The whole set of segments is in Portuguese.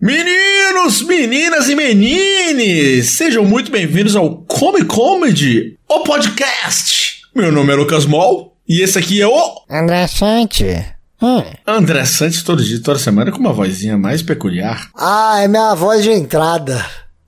Meninos, meninas e menines, sejam muito bem-vindos ao Come Comedy, o podcast. Meu nome é Lucas Mol e esse aqui é o André Sante. Hum. André Santos todo dia, toda semana com uma vozinha mais peculiar. Ah, é minha voz de entrada.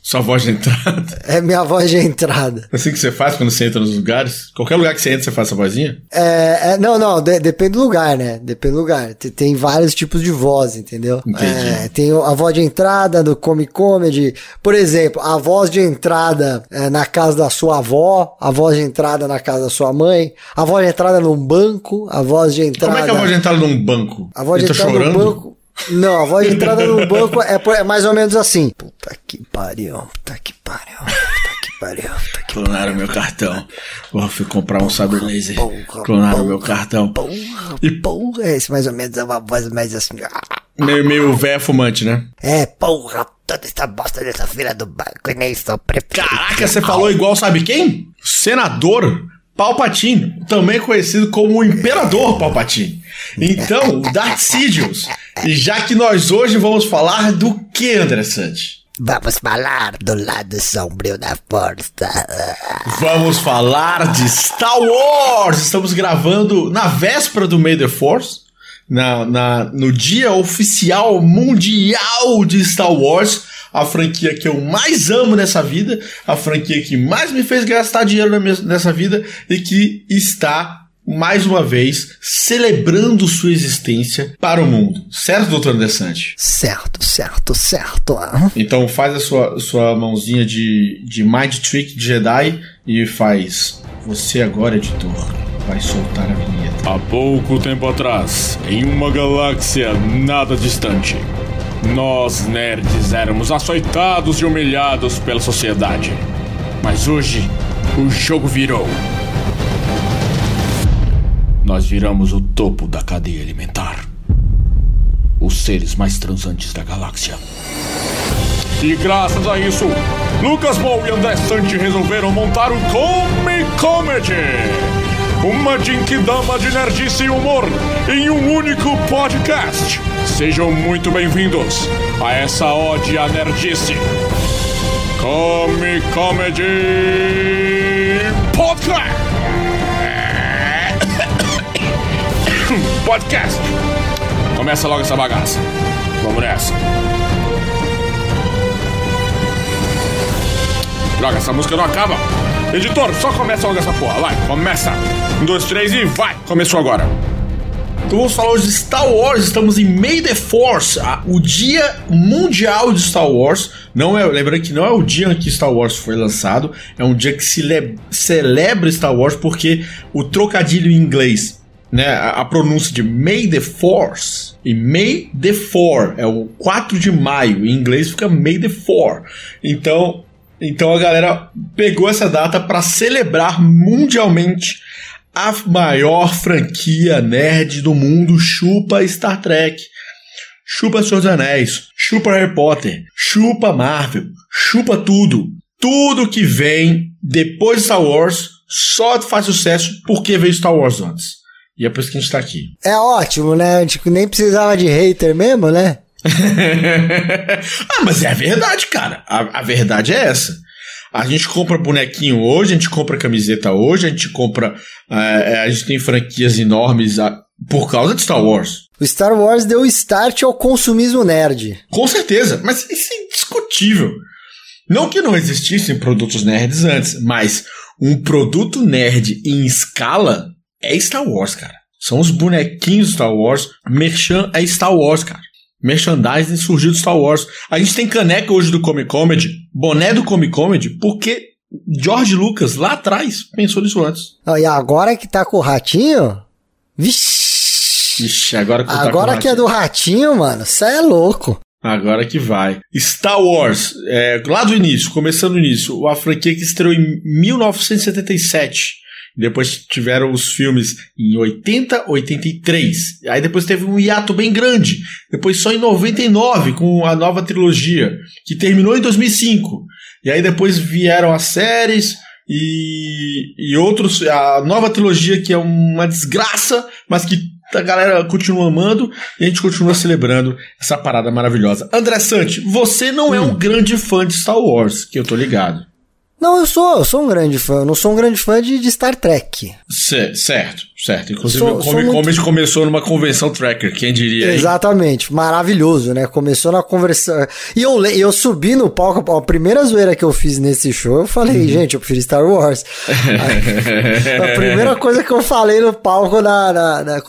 Sua voz de entrada. É minha voz de entrada. É assim que você faz quando você entra nos lugares? Qualquer lugar que você entra, você faz essa vozinha? É, é, não, não, de- depende do lugar, né? Depende do lugar. Tem, tem vários tipos de voz, entendeu? Entendi. É, tem a voz de entrada do Come Comedy. Por exemplo, a voz de entrada é, na casa da sua avó, a voz de entrada na casa da sua mãe, a voz de entrada num banco, a voz de entrada. Como é que é a voz de entrada num banco? A voz de Ele tá entrada chorando? no banco. Não, a voz de entrada no banco é, é mais ou menos assim. Puta que pariu, puta que pariu, puta que pariu, puta que Clonaram meu cartão. Vou fui comprar um sabre laser. Porra, Clonaram porra, meu cartão. Porra, E- porra, esse mais ou menos é uma voz mais assim. Meio, meio véia fumante, né? É, porra, toda essa bosta dessa filha do banco e nem sou prefeito. Caraca, você falou igual sabe quem? Senador Palpatine, também conhecido como o Imperador Palpatine. Então, o Darth Sidious. E já que nós hoje vamos falar do que, André Sante? Vamos falar do lado sombrio da força. Vamos falar de Star Wars! Estamos gravando na véspera do May the Force, na, na- no dia oficial mundial de Star Wars, a franquia que eu mais amo nessa vida, a franquia que mais me fez gastar dinheiro minha- nessa vida e que está. Mais uma vez, celebrando sua existência para o mundo. Certo, doutor Desante? Certo, certo, certo. ah. Então faz a sua, sua mãozinha de, de Mind Trick de Jedi e faz. Você agora, editor, vai soltar a vinheta. Há pouco tempo atrás, em uma galáxia nada distante, nós nerds éramos açoitados e humilhados pela sociedade. Mas hoje, o jogo virou. Nós viramos o topo da cadeia alimentar. Os seres mais transantes da galáxia. E graças a isso, Lucas Moll e André Sante resolveram montar o Come Comedy. Uma Jinkidama de nerdice e humor em um único podcast. Sejam muito bem-vindos a essa ode à nerdice. Come Comedy Podcast. Podcast. Começa logo essa bagaça. Vamos nessa. Droga, essa música não acaba. Editor, só começa logo essa porra. Vai, começa. Um, dois, três e vai. Começou agora. Então vamos falar hoje de Star Wars. Estamos em May the Force, o dia mundial de Star Wars. Não é, lembrando que não é o dia em que Star Wars foi lançado, é um dia que se le- celebra Star Wars porque o trocadilho em inglês, né, a, pronúncia de May the Force e May the Four é o 4 de maio. Em inglês fica May the Four. Então, então a galera pegou essa data para celebrar mundialmente a maior franquia nerd do mundo, chupa Star Trek, chupa Senhor dos Anéis, chupa Harry Potter, chupa Marvel, chupa tudo. Tudo que vem depois de Star Wars só faz sucesso porque veio Star Wars antes. E é por isso que a gente tá aqui. É ótimo, né? A gente nem precisava de hater mesmo, né? ah, mas é a verdade, cara. A, a verdade é essa. A gente compra bonequinho hoje, a gente compra camiseta hoje, a gente compra. eh, a gente tem franquias enormes por causa de Star Wars. O Star Wars deu start ao consumismo nerd. Com certeza, mas isso é indiscutível. Não que não existissem produtos nerds antes, mas um produto nerd em escala é Star Wars, cara. São os bonequinhos Star Wars. Merchan é Star Wars, cara. Merchandising surgiu do Star Wars. A gente tem caneca hoje do Comic Comedy, boné do Comic Comedy, porque George Lucas, lá atrás, pensou nisso antes. Ó, E agora que tá com o ratinho. Vixe! Ixi, agora que tá Agora o que é do ratinho, mano, cê é louco. Agora que vai. Star Wars, é, lá do início, começando no início, a franquia que estreou em 1977. Depois tiveram os filmes em 80, 83. Aí depois teve um hiato bem grande. Depois só em 99 com a nova trilogia, que terminou em 2005. E aí depois vieram as séries e, e outros. A nova trilogia que é uma desgraça, mas que a galera continua amando e a gente continua celebrando essa parada maravilhosa. André Sante, você não é um grande fã de Star Wars, que eu tô ligado. Não, eu sou, eu sou um grande fã. Eu não sou um grande fã de, de Star Trek. C- certo, certo. Inclusive, Sou- o Comic muito- Comedy começou numa convenção tracker, quem diria? hein? Exatamente, maravilhoso, né? Começou na conversa. E eu, eu subi no palco, a primeira zoeira que eu fiz nesse show, eu falei, Uhum. gente, eu prefiro Star Wars. a primeira coisa que eu falei no palco na. na, na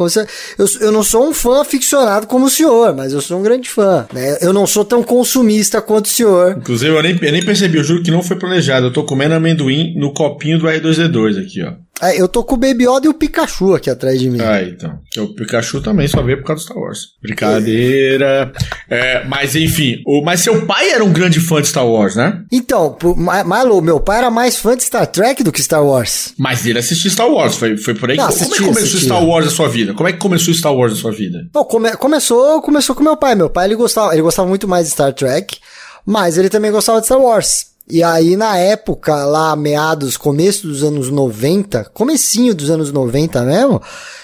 eu, eu não sou um fã aficionado como o senhor, mas eu sou um grande fã. Né? Eu não sou tão consumista quanto o senhor. Inclusive, eu nem, eu nem percebi, eu juro que não foi planejado. Eu tô comendo amendoim no copinho do R2D2 aqui, ó. É, eu tô com o Baby Yoda e o Pikachu aqui atrás de mim. Ah, então. O Pikachu também só veio por causa do Star Wars. Brincadeira. É, mas enfim, o, mas seu pai era um grande fã de Star Wars, né? Então, Milo, meu pai era mais fã de Star Trek do que Star Wars. Mas ele assistiu Star Wars, foi, foi por aí. Não, Como é que assistia, começou assistia. Star Wars na sua vida? Como é que começou Star Wars na sua vida? Bom, come- começou, começou com meu pai. Meu pai ele gostava, ele gostava muito mais de Star Trek, mas ele também gostava de Star Wars. E aí, na época, lá, meados, começo dos anos 90, comecinho dos anos 90 mesmo,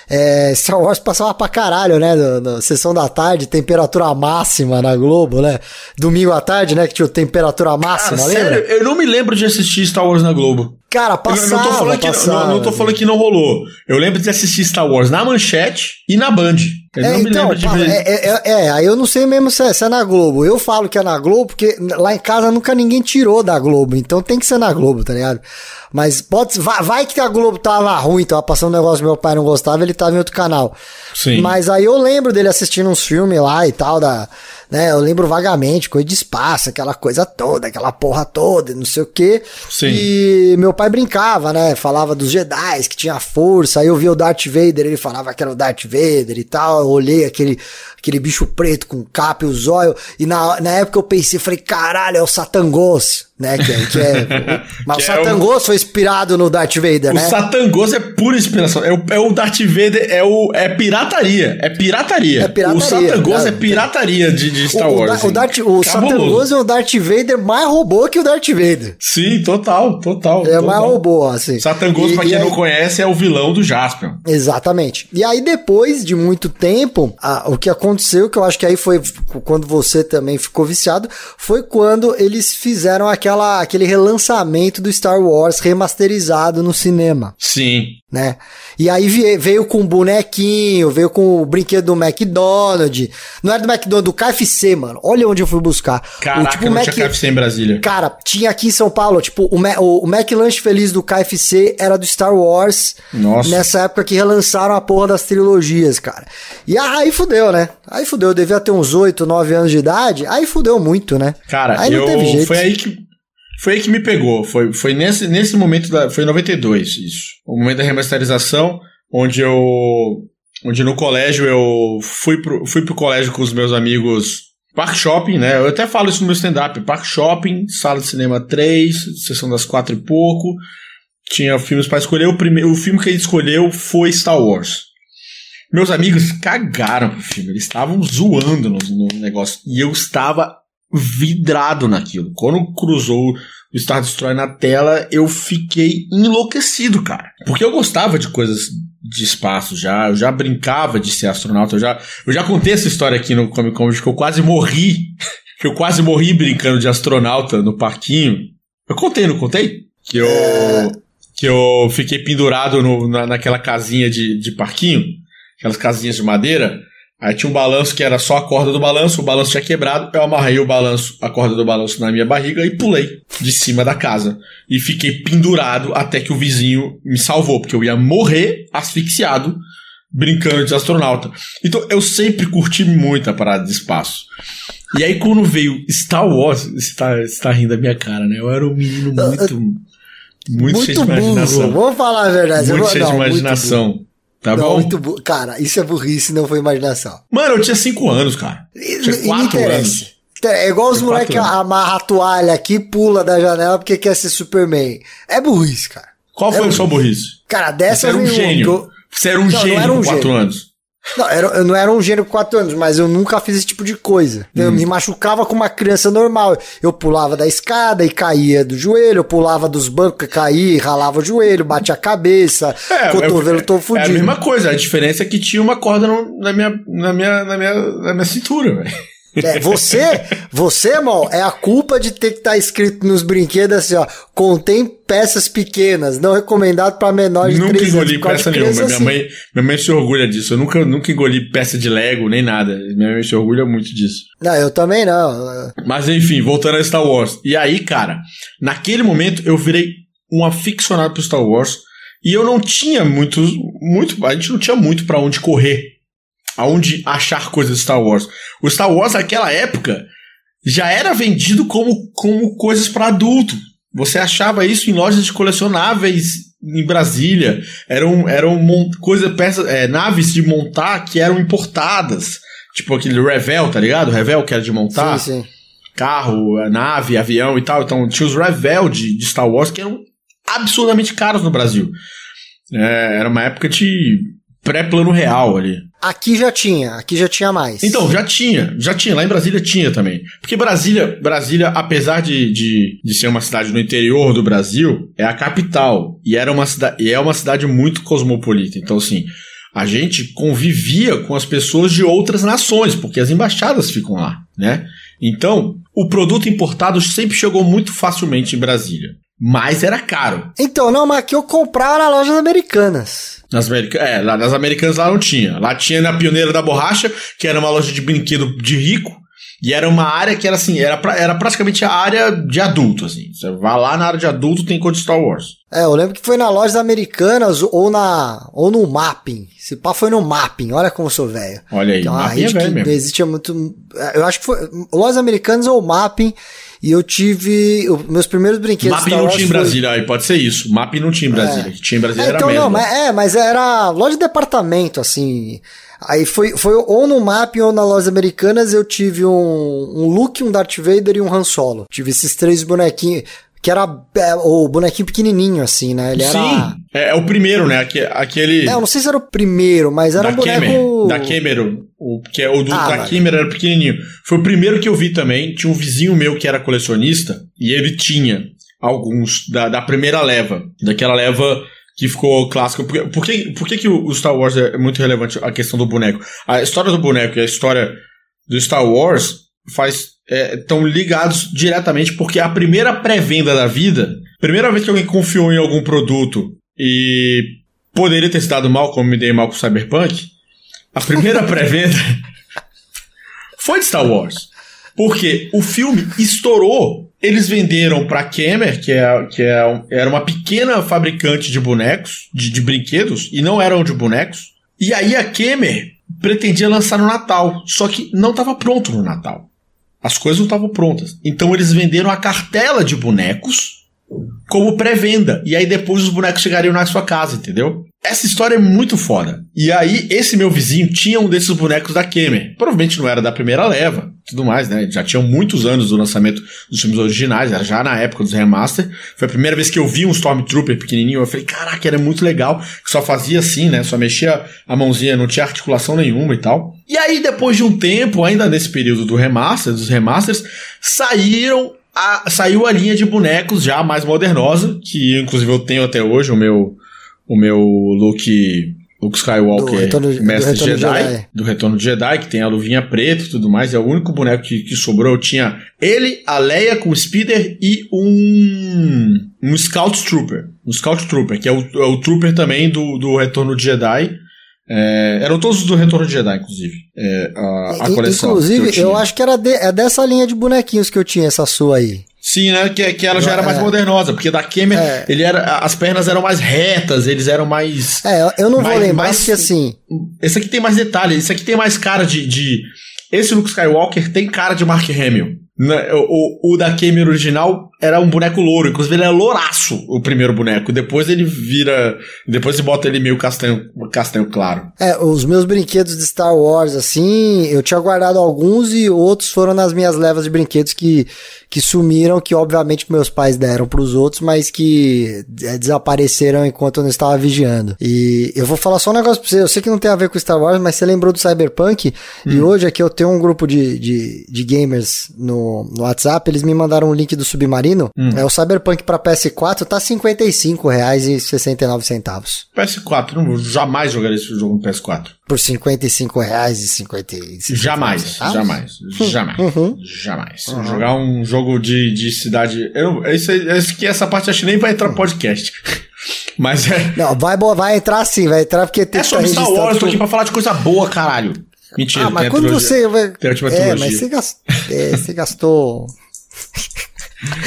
é, Star Wars passava pra caralho, né? Na, na sessão da tarde, temperatura máxima na Globo, né? Domingo à tarde, né? Que tinha temperatura máxima, Cara, lembra? sério, eu não me lembro de assistir Star Wars na Globo. Cara, Eu passava, não tô falando que passava. não, não tô falando que não rolou. Eu lembro de assistir Star Wars na Manchete e na Band. Eu É, então, é, é, é, é, aí eu não sei mesmo se é, se é na Globo. Eu falo que é na Globo porque lá em casa nunca ninguém tirou da Globo, então tem que ser na Globo, tá ligado? Mas pode, vai, vai que a Globo tava ruim, tava passando um negócio que meu pai não gostava, ele tava em outro canal. Sim. Mas aí eu lembro dele assistindo uns filmes lá e tal, da, né? Eu lembro vagamente, coisa de espaço, aquela coisa toda, aquela porra toda, não sei o quê. Sim. E meu pai brincava, né? Falava dos Jedi, que tinha força. Aí eu via o Darth Vader, ele falava que era o Darth Vader e tal. Eu olhei aquele, aquele bicho preto com capa e os olhos. E na, na época eu pensei, falei, caralho, é o Satangos, né? Que, é- que é, mas Que o é o- Satangos foi inspirado no Darth Vader, O né? Satangos é pura inspiração. É o, é o Darth Vader, é, o, é pirataria. É pirataria. É pirataria, O Satangos né? é pirataria de, de Star o, Wars. O, Darth, o Cabuloso. É o Darth Vader mais robô que o Darth Vader. Sim, total, total. É total. mais robô, assim. Satangos, E- pra quem aí- não conhece, é o vilão do Jaspion. Exatamente. E aí, depois de muito tempo, a- o que aconteceu, que eu acho que aí foi quando você também ficou viciado, foi quando eles fizeram aquela, aquele relançamento do Star Wars remasterizado no cinema, Sim. né? E aí veio com bonequinho, veio com o brinquedo do McDonald's. Não era do McDonald's, do KFC, mano. Olha onde eu fui buscar. Caraca, o, tipo, não Mac- tinha KFC em Brasília. Cara, tinha aqui em São Paulo, tipo, o, Ma- o, McLanche Feliz do KFC era do Star Wars. Nossa. Nessa época que relançaram a porra das trilogias, cara. E aí fudeu, né? Aí fudeu, eu devia ter uns 8, 9 anos de idade, aí fudeu muito, né? Cara, aí eu, não teve jeito. foi aí que foi aí que me pegou. Foi, foi nesse, nesse momento da, foi em 92 isso. O momento da remasterização, onde eu onde no colégio eu fui pro, fui pro colégio com os meus amigos Park Shopping, né? Eu até falo isso no meu stand-up. Park Shopping, sala de cinema 3, sessão das quatro e pouco. Tinha filmes para escolher. O, primeiro, o filme que ele escolheu foi Star Wars. Meus amigos cagaram pro filme. Eles estavam zoando no, no negócio. E eu estava vidrado naquilo. Quando cruzou o Star Destroyer na tela, eu fiquei enlouquecido, cara. Porque eu gostava de coisas de espaço já, eu já brincava de ser astronauta, eu já, eu já contei essa história aqui no Comic Con, que eu quase morri, que eu quase morri brincando de astronauta no parquinho. Eu contei, não contei? Que eu, que eu fiquei pendurado no- na, naquela casinha de, de parquinho, aquelas casinhas de madeira, Aí tinha um balanço que era só a corda do balanço, o balanço tinha quebrado, eu amarrei o balanço, a corda do balanço na minha barriga e pulei de cima da casa. E fiquei pendurado até que o vizinho me salvou, porque eu ia morrer asfixiado brincando de astronauta. Então eu sempre curti muito a parada de espaço. E aí quando veio Star Wars, você tá, você tá rindo da minha cara, né? Eu era um menino muito, muito, cheio de burro, imaginação. vamos falar a verdade. eu Muito vou- cheio de não, muito imaginação. Tá. Não, bom? muito burro. Cara, isso é burrice, não foi imaginação. Mano, eu tinha 5 anos, cara. E, Tinha e não quatro interessa. anos. É igual os moleques amarram a toalha aqui e pula da janela porque quer ser Superman. É burrice, cara. Qual foi É a sua burrice? Cara, Você dessa era um gênio. eu- Você era um Não, não gênio era um com 4 gênio. anos. Não, era, eu não era um gênio com 4 anos, mas eu nunca fiz esse tipo de coisa. Eu me machucava com uma criança normal. Eu pulava da escada e caía do joelho, eu pulava dos bancos e caía, e ralava o joelho, batia a cabeça, cotovelo é, todo É a fudido. mesma coisa, a diferença é que tinha uma corda no- na, minha, na, minha, na, minha, na minha cintura, velho. É, você, você, mal, é a culpa de ter que estar escrito nos brinquedos assim, ó, contém peças pequenas, não recomendado para menores de Nunca 3 anos. engoli por causa peça nenhuma. criança Minha assim. mãe, minha mãe se orgulha disso. Eu nunca, nunca engoli peça de Lego nem nada. Minha mãe se orgulha muito disso. Não, eu também não. Mas enfim, voltando a Star Wars. E aí, cara, naquele momento eu virei um aficionado pro Star Wars. E eu não tinha muito. muito a gente não tinha muito pra onde correr. Aonde achar coisas de Star Wars. O Star Wars naquela época já era vendido como, como coisas pra adulto. Você achava isso em lojas de colecionáveis em Brasília. Eram, eram coisa, peças, é, naves de montar que eram importadas. Tipo aquele Revel, tá ligado? Revel que era de montar Sim, sim. carro, nave, avião e tal. Então tinha os Revel de, de Star Wars que eram absurdamente caros no Brasil. É, era uma época de pré-plano real ali. Aqui já tinha, aqui já tinha mais. Então, já tinha, já tinha. Lá em Brasília tinha também. Porque Brasília, Brasília apesar de, de, de ser uma cidade no interior do Brasil, é a capital. E, era uma e é uma cidade muito cosmopolita. Então, assim, a gente convivia com as pessoas de outras nações, porque as embaixadas ficam lá, né? Então, o produto importado sempre chegou muito facilmente em Brasília. Mas era caro. Então, não, mas aqui eu comprava na lojas americanas. Nas, America... é, lá, nas americanas lá não tinha. Lá tinha na Pioneira da Borracha, que era uma loja de brinquedo de rico. E era uma área que era assim, era, pra- era praticamente a área de adulto, assim. Você vai lá na área de adulto, tem coisa de Star Wars. É, eu lembro que foi na lojas americanas ou na ou no Mapping. Se pá foi no Mapping, olha como eu sou velho. Olha aí, é Mapping é rede velho que mesmo. há muito. Eu acho que foi lojas americanas ou Mapping. E eu tive. meus primeiros brinquedos. Mapping não tinha em foi- Brasília, aí pode ser isso. Mapping não tinha em Brasília. Que tinha em Brasília É, era então mesmo. não, mas, é, mas era loja de departamento, assim. Aí foi, foi ou no Mapping ou na lojas americanas eu tive um, um Luke, um Darth Vader e um Han Solo. Tive esses três bonequinhos. Que era é, o bonequinho pequenininho, assim, né? Ele era. Sim, é, é o primeiro, né? Aque- Aquele. É, eu não sei se era o primeiro, mas era da um boneco. Kemer, da Kemer, o, que é o do, Ah, da mas- Kemer era pequenininho. Foi o primeiro que eu vi também. Tinha um vizinho meu que era colecionista e ele tinha alguns da, da primeira leva, daquela leva que ficou clássica. Por, por, que, por que, que o Star Wars é muito relevante a questão do boneco? A história do boneco e a história do Star Wars faz estão ligados diretamente porque a primeira pré-venda da vida, primeira vez que alguém confiou em algum produto e poderia ter se dado mal, como me dei mal com Cyberpunk, a primeira pré-venda foi de Star Wars. Porque o filme estourou. Eles venderam pra Kemer, que, é, que é, era uma pequena fabricante de bonecos, de, de brinquedos, e não eram de bonecos. E aí a Kemer pretendia lançar no Natal, só que não estava pronto no Natal. As coisas não estavam prontas. Então eles venderam a cartela de bonecos como pré-venda. E aí depois os bonecos chegariam na sua casa, entendeu? Essa história é muito foda. E aí, esse meu vizinho tinha um desses bonecos da Kemer. Provavelmente não era da primeira leva, tudo mais, né? Já tinham muitos anos do lançamento dos filmes originais, já na época dos remaster. Foi a primeira vez que eu vi um Stormtrooper pequenininho. Eu falei, caraca, era muito legal. Que só fazia assim, né? Só mexia a mãozinha, não tinha articulação nenhuma e tal. E aí, depois de um tempo, ainda nesse período do remaster, dos remasters, saíram a- saiu a linha de bonecos já mais modernosa, que inclusive eu tenho até hoje, o meu, o meu Luke, Luke Do Skywalker, Retorno- do mestre Retorno de Jedi, Jedi. do Retorno de Jedi, que tem a luvinha preta e tudo mais, é o único boneco que, que sobrou. Eu tinha ele, a Leia com o Speeder e um, um Scout Trooper. Um Scout Trooper, que é o, é o Trooper também do, do Retorno de Jedi. É, eram todos do Retorno de Jedi, inclusive. É, a, a coleção. Inclusive, eu, tinha. acho que era de- é dessa linha de bonequinhos que eu tinha, essa sua aí. Sim, né? Que, que ela já era mais É. modernosa, porque da Kemer, É. ele era, as pernas eram mais retas, eles eram mais. É, eu- não vou Mas- lembrar, mas- porque assim. Esse aqui tem mais detalhe, esse aqui tem mais cara de. de... Esse Luke Skywalker tem cara de Mark Hamill. Né, o, o, da Cameron original era um boneco louro, inclusive ele é louraço, o primeiro boneco. Depois ele vira. Depois você bota ele meio castanho, castanho claro. É, os meus brinquedos de Star Wars, assim, eu tinha guardado alguns e outros foram nas minhas levas de brinquedos que, que sumiram, que obviamente meus pais deram para os outros, mas que é, desapareceram enquanto eu não estava vigiando. E eu vou falar só um negócio pra você, eu sei que não tem a ver com Star Wars, mas você lembrou do Cyberpunk, hum. e hoje aqui eu tenho um grupo de, de, de gamers no no, WhatsApp, eles me mandaram um link do Submarino. Hum. É o Cyberpunk para PS4 tá R$ 55,69. PS4, não jamais jogaria esse jogo no PS4. Por R$ 55,55. Jamais, jamais, jamais, uhum. jamais. Uhum. Jogar um jogo de, de cidade. Eu, isso, isso que essa parte acho que nem vai entrar no podcast. Mas é. Não, vai, vai entrar sim, vai entrar porque tem É sobre Star Wars, tô aqui pra falar de coisa boa, caralho. Mentira, ah, mas quando trilogia, você vai. Tem a última é, mas você, gast... é, você gastou.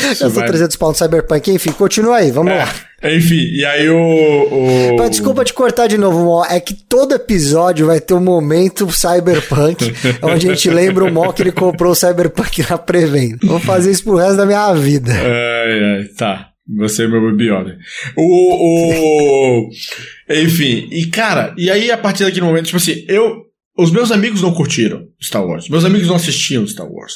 gastou vai... 300 pau no Cyberpunk. Enfim, continua aí, vamos é, lá. Enfim, e aí o. o... desculpa te cortar de novo, Mó. É que todo episódio vai ter um momento Cyberpunk, onde a gente lembra o Mó que ele comprou o Cyberpunk na pré-venda. Vou fazer isso pro resto da minha vida. É, é, tá. Você é meu baby Yoda. O, o. Enfim, e cara, e aí a partir daquele momento, tipo assim, eu os meus amigos não curtiram Star Wars. Meus amigos não assistiam Star Wars.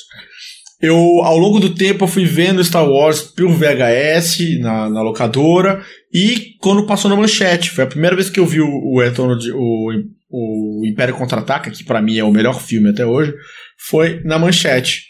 Eu, ao longo do tempo, eu fui vendo Star Wars pelo VHS, na, na locadora, e quando passou na manchete. Foi a primeira vez que eu vi o, o retorno de. O, o Império Contra-Ataca, que para mim é o melhor filme até hoje, foi na manchete.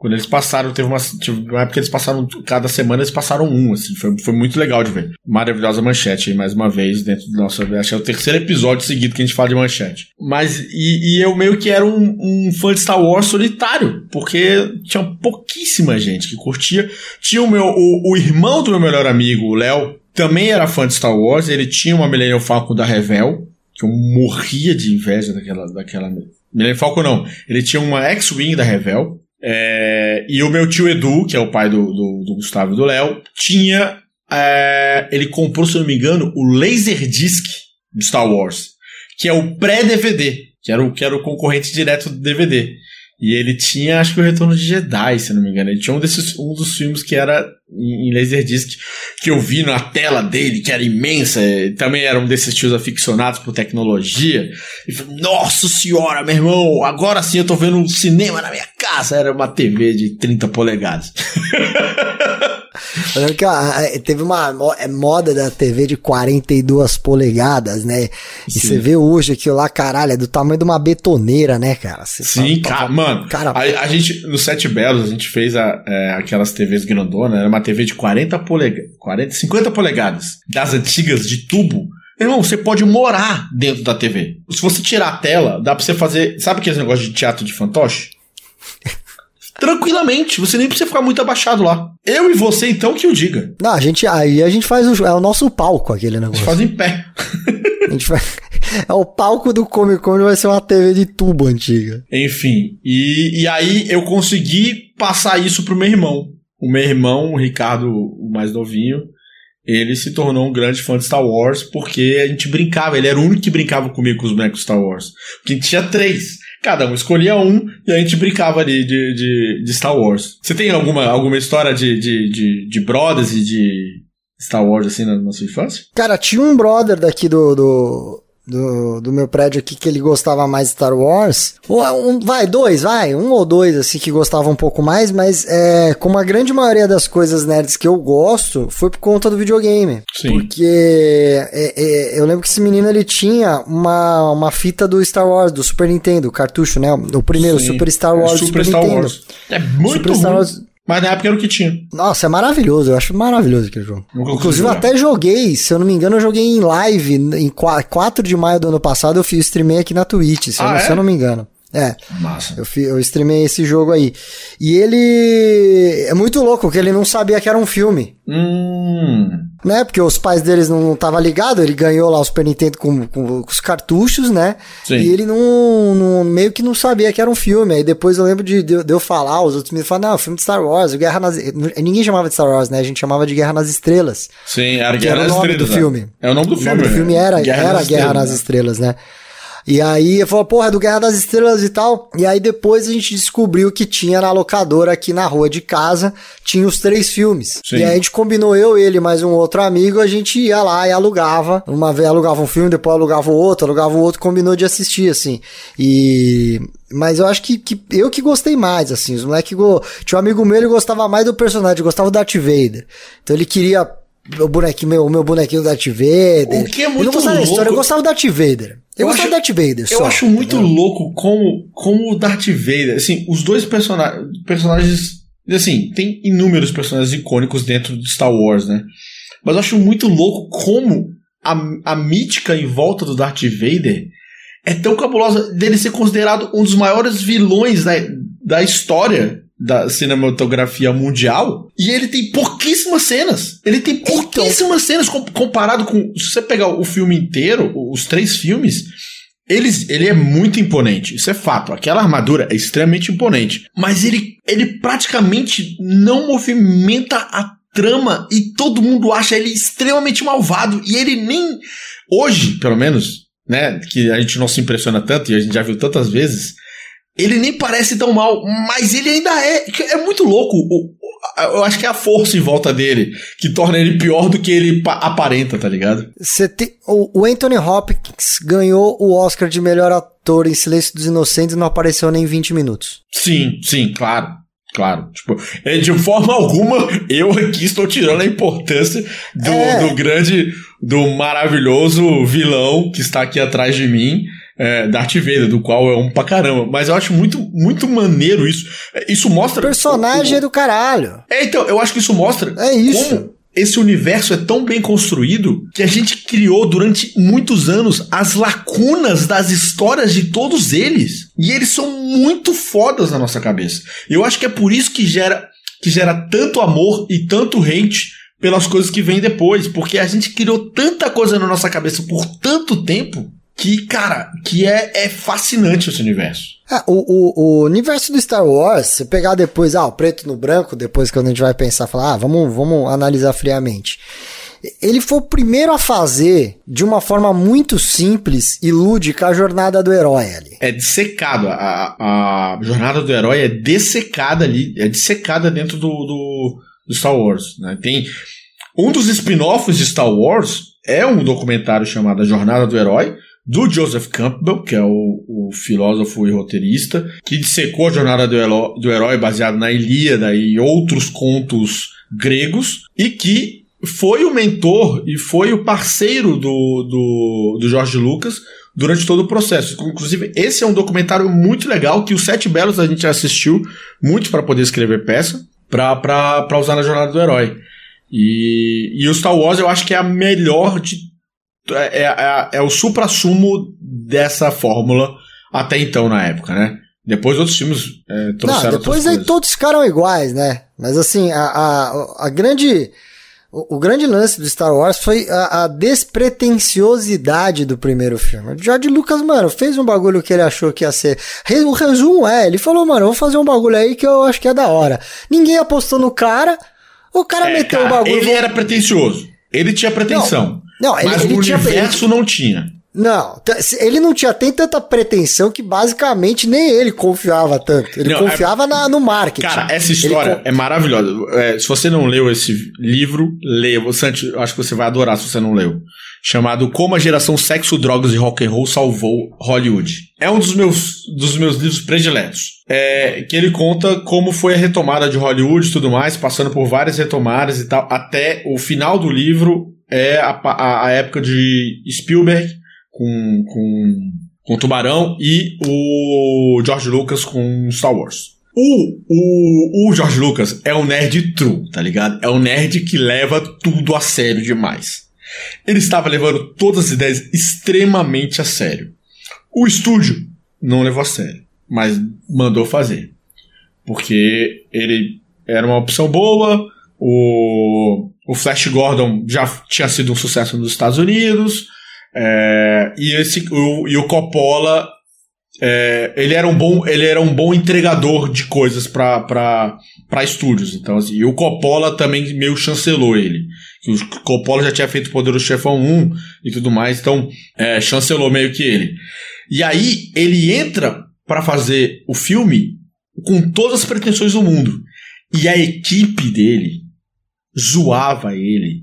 Quando eles passaram, teve uma, teve uma época eles passaram, cada semana eles passaram um, assim, foi, foi muito legal de ver. Maravilhosa manchete aí, mais uma vez, dentro do nosso, acho que é o terceiro episódio seguido que a gente fala de manchete. Mas, e, e eu meio que era um, um, fã de Star Wars solitário, porque tinha pouquíssima gente que curtia. Tinha o meu, o, o irmão do meu melhor amigo, o Léo, também era fã de Star Wars, ele tinha uma Millennium Falcon da Revel, que eu morria de inveja daquela, daquela Millennium Falcon não, ele tinha uma X-Wing da Revel, é, e o meu tio Edu, que é o pai do, do, do Gustavo e do Léo, tinha. É, ele comprou, se não me engano, o Laserdisc de Star Wars, que é o pré-DVD, que, era o, que era o concorrente direto do DVD. E ele tinha, acho que o Retorno de Jedi, se não me engano. Ele tinha um, desses, um dos filmes que era em, Laserdisc, que eu vi na tela dele, que era imensa. Também era um desses tios aficionados por tecnologia. E falei, nossa senhora, meu irmão, agora sim eu tô vendo um cinema na minha casa. Era uma TV de 30 polegadas. Eu lembro que ó, teve uma é moda da TV de 42 polegadas, né? E você vê hoje aquilo lá, caralho, é do tamanho de uma betoneira, né, cara? Cê Sim, fala, cara, mano. Cara, a, a, gente, no Sete Belos, a gente fez a, é, aquelas TVs grandonas, era uma TV de 40 polegadas, 40, 50 polegadas, das antigas de tubo. Irmão, você pode morar dentro da TV. Se você tirar a tela, dá pra você fazer. Sabe aqueles negócios de teatro de fantoche? tranquilamente. Você nem precisa ficar muito abaixado lá. Eu e você, então, que o diga. Não, a gente, aí a gente faz o, é o nosso palco aquele negócio. A gente faz em pé. a gente faz, é o palco do Comic Con vai ser uma TV de tubo antiga. Enfim, e, e aí eu consegui passar isso pro meu irmão. O meu irmão, o Ricardo, o mais novinho, ele se tornou um grande fã de Star Wars porque a gente brincava, ele era o único que brincava comigo com os bonecos Star Wars. Porque tinha três. Cada um escolhia um e a gente brincava ali de, de, de Star Wars. Você tem alguma, alguma história de, de, de, de brothers e de Star Wars assim na, sua infância? Cara, tinha um brother daqui do, do do, do meu prédio aqui que ele gostava mais de Star Wars. Um, vai, dois, vai, um ou dois, assim, que gostava um pouco mais, mas é, como a grande maioria das coisas nerds que eu gosto, foi por conta do videogame. Sim. Porque é, é, eu lembro que esse menino ele tinha uma, uma fita do Star Wars, do Super Nintendo, cartucho, né? O primeiro, Sim. Super Star Wars. Super, Super Star Nintendo. Wars. É muito Super Star Wars mas na época era o que tinha. Nossa, é maravilhoso. Eu acho maravilhoso aquele jogo. Inclusive, eu até joguei, se eu não me engano, eu joguei em live. Em 4 de maio do ano passado, eu fiz streamei aqui na Twitch, se, ah, eu, é? se eu não me engano. É. Massa. Eu, eu streamei esse jogo aí. E ele. É muito louco, porque ele não sabia que era um filme. Hum né? Porque os pais deles não estavam ligados, ele ganhou lá o Super Nintendo com, com, com os cartuchos, né? Sim. E ele não, não, meio que não sabia que era um filme. Aí depois eu lembro de, de, de eu falar, os outros me falaram, não, filme de Star Wars, Guerra nas... Ninguém chamava de Star Wars, né? A gente chamava de Guerra nas Estrelas. Sim, era Guerra era nas Estrelas. do filme. É o nome do filme. O nome do filme era Guerra, era nas, Guerra nas Estrelas, né? E aí falou, porra, é do Guerra das Estrelas e tal. E aí depois a gente descobriu que tinha na locadora aqui na rua de casa, tinha os três filmes. Sim. E aí a gente combinou eu, ele, mais um outro amigo, a gente ia lá e alugava. Uma vez alugava um filme, depois alugava o outro, alugava o outro, combinou de assistir, assim. E mas eu acho que, que eu que gostei mais, assim. Os moleques. Go... Tinha um amigo meu, ele gostava mais do personagem, gostava do Darth Vader. Então ele queria o bonequinho, meu, meu bonequinho do Darth Vader. O que é muito eu não gostava louco. da história, eu gostava do Darth Vader. Eu, eu gostava do Darth Vader Eu só, acho muito entendeu? louco como, como o Darth Vader, assim, os dois personagens, personagens, assim, tem inúmeros personagens icônicos dentro de Star Wars, né? Mas eu acho muito louco como a, a mítica em volta do Darth Vader é tão cabulosa dele ser considerado um dos maiores vilões da, da história da cinematografia mundial e ele tem pouquíssimas cenas. Ele tem então. pouquíssimas cenas comparado com. Se você pegar o filme inteiro, os três filmes, eles, ele é muito imponente. Isso é fato. Aquela armadura é extremamente imponente. Mas ele, ele praticamente não movimenta a trama e todo mundo acha ele extremamente malvado. E ele nem. Hoje, pelo menos, né? Que a gente não se impressiona tanto e a gente já viu tantas vezes ele nem parece tão mal, mas ele ainda é. É muito louco. Eu acho que é a força em volta dele que torna ele pior do que ele aparenta, tá ligado? Te, o, Anthony Hopkins ganhou o Oscar de melhor ator em Silêncio dos Inocentes e não apareceu nem 20 minutos. Sim, sim, claro. Claro, tipo, é, de forma alguma eu aqui estou tirando a importância do, é. do grande, do maravilhoso vilão que está aqui atrás de mim é, Darth Vader, do qual é um pra caramba. Mas eu acho muito, muito maneiro isso. É, isso mostra. O personagem o, é do caralho. É, então, eu acho que isso mostra é isso. como esse universo é tão bem construído que a gente criou durante muitos anos as lacunas das histórias de todos eles. E eles são muito fodas na nossa cabeça. Eu acho que é por isso que gera, que gera tanto amor e tanto hate pelas coisas que vêm depois. Porque a gente criou tanta coisa na nossa cabeça por tanto tempo que, cara, que é, é fascinante esse universo. É, o, o, o, universo do Star Wars, se pegar depois, ah, o preto no branco, depois que a gente vai pensar, falar, ah, vamos, vamos analisar friamente. Ele foi o primeiro a fazer de uma forma muito simples e lúdica a jornada do herói ali. É dissecado. A, a jornada do herói é dessecada ali, é dissecada dentro do, do, do Star Wars. Né? Tem um dos spin-offs de Star Wars é um documentário chamado A Jornada do Herói, do Joseph Campbell, que é o, o, filósofo e roteirista, que dissecou a jornada do, herói, do herói baseado na Ilíada e outros contos gregos, e que foi o mentor e foi o parceiro do, do, do Jorge Lucas durante todo o processo. Inclusive, esse é um documentário muito legal que o Sete Belos a gente assistiu muito para poder escrever peça para usar na jornada do herói. E, e o Star Wars eu acho que é a melhor de é, é, é, é o supra-sumo dessa fórmula até então na época, né? Depois outros filmes é, trouxeram Não, depois aí todos ficaram iguais, né? Mas assim, a, a, a grande... O, o, grande lance do Star Wars foi a, a, despretensiosidade do primeiro filme. O George Lucas, mano, fez um bagulho que ele achou que ia ser. O resumo é, ele falou, mano, vou fazer um bagulho aí que eu acho que é da hora. Ninguém apostou no cara, o cara é, meteu o bagulho. Ele era pretensioso. Ele tinha pretensão. Não. Não, ele, Mas ele o tinha, universo ele, não tinha. Não, ele não tinha tem tanta pretensão que basicamente nem ele confiava tanto. Ele não, é confiava é... na, no marketing. Cara, essa história ele... é maravilhosa. É, se você não leu esse livro, leia. Santi, acho que você vai adorar se você não leu. Chamado Como a geração sexo, drogas e rock and roll salvou Hollywood. É um dos meus, dos meus livros prediletos. É, que ele conta como foi a retomada de Hollywood e tudo mais, passando por várias retomadas e tal, até o final do livro é a, a, a época de Spielberg com, com, com Tubarão e o George Lucas com Star Wars. O, o, o George Lucas é um nerd true, tá ligado? É um nerd que leva tudo a sério demais. Ele estava levando todas as ideias extremamente a sério. O estúdio não levou a sério, mas mandou fazer. Porque ele era uma opção boa, o, o Flash Gordon já tinha sido um sucesso nos Estados Unidos. É, e, esse, o, e o Coppola é, ele era um bom ele era um bom entregador de coisas para estúdios então assim, e o Coppola também meio chancelou ele o Coppola já tinha feito o Poderoso Chefão 1 e tudo mais então é, chancelou meio que ele E aí ele entra para fazer o filme com todas as pretensões do mundo. E a equipe dele zoava ele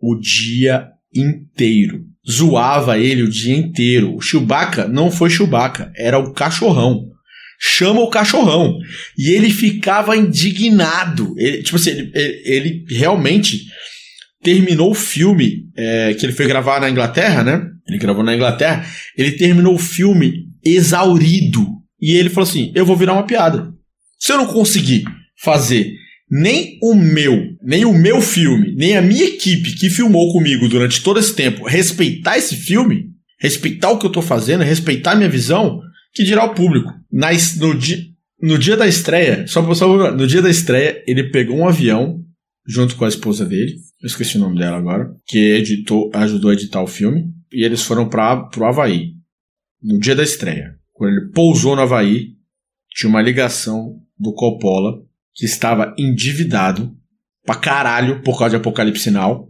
o dia inteiro. Zoava ele o dia inteiro. O Chewbacca não foi Chewbacca, era o cachorrão. Chama o cachorrão. E ele ficava indignado. Ele, tipo assim, ele, ele, realmente terminou o filme é, que ele foi gravar na Inglaterra, né? Ele gravou na Inglaterra. Ele terminou o filme exaurido. E ele falou assim: Eu vou virar uma piada. Se eu não conseguir fazer nem o meu, nem o meu filme, nem a minha equipe que filmou comigo durante todo esse tempo respeitar esse filme, respeitar o que eu tô fazendo, respeitar a minha visão, que dirá o público. Na, no, di, no dia da estreia, só, só no dia da estreia, ele pegou um avião junto com a esposa dele, eu esqueci o nome dela agora, que editou, ajudou a editar o filme, e eles foram para o Havaí. No dia da estreia. Quando ele pousou no Havaí, tinha uma ligação do Coppola que estava endividado pra caralho por causa de Apocalipse Now.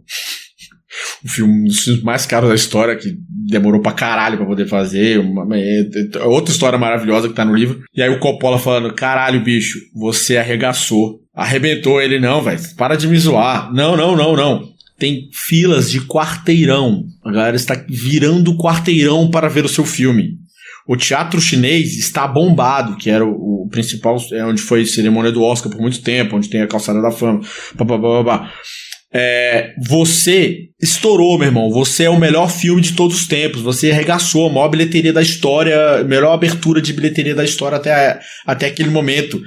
o filme um dos filmes mais caros da história, que demorou pra caralho pra poder fazer. Uma, é, é, outra história maravilhosa que tá no livro. E aí o Coppola falando: caralho, bicho, você arregaçou. Arrebentou ele, não, velho. Para de me zoar. Não, não, não, não. Tem filas de quarteirão. A galera está virando quarteirão para ver o seu filme. O teatro chinês está bombado, que era o, o principal, é onde foi cerimônia do Oscar por muito tempo, onde tem a calçada da fama. É, você estourou, meu irmão. Você é o melhor filme de todos os tempos. Você arregaçou a maior bilheteria da história, melhor abertura de bilheteria da história até, até aquele momento.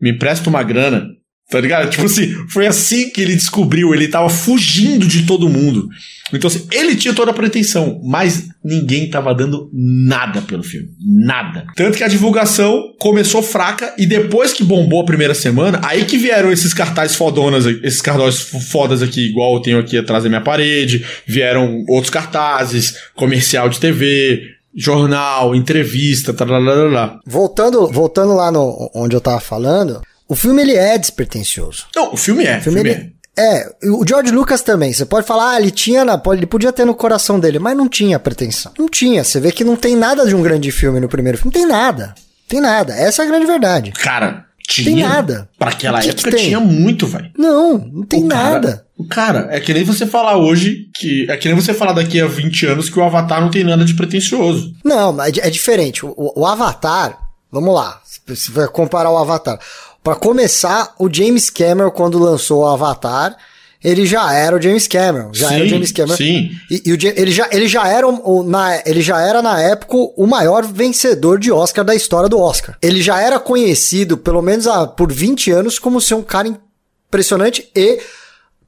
Me empresta uma grana. Tá ligado? Tipo assim, foi assim que ele descobriu. Ele tava fugindo de todo mundo. Então, assim, ele tinha toda a pretensão, mas ninguém tava dando nada pelo filme. Nada. Tanto que a divulgação começou fraca e depois que bombou a primeira semana, aí que vieram esses cartazes fodonas, esses cartazes fodas aqui, igual eu tenho aqui atrás da minha parede, vieram outros cartazes, comercial de TV, jornal, entrevista, lá. Voltando, voltando lá no onde eu tava falando, o filme ele é despretensioso. Não, o filme é. O filme, filme ele, é. é. o George Lucas também. Você pode falar, ah, ele tinha, na, ele podia ter no coração dele, mas não tinha pretensão. Não tinha. Você vê que não tem nada de um grande filme no primeiro filme. Não tem nada. Tem nada. Essa é a grande verdade. Cara, tinha. Tem nada. Pra aquela que época que tinha muito, velho. Não, não tem o nada. Cara, o cara, é que nem você falar hoje que. É que nem você falar daqui a 20 anos que o Avatar não tem nada de pretencioso. Não, mas é diferente. O, o Avatar, vamos lá. Se vai comparar o Avatar. Para começar, o James Cameron, quando lançou o Avatar, ele já era o James Cameron. Já sim, era o James Cameron. Sim. E, e o, ele, já, ele, já era o, na, ele já era, na época, o maior vencedor de Oscar da história do Oscar. Ele já era conhecido, pelo menos há, por 20 anos, como ser um cara impressionante e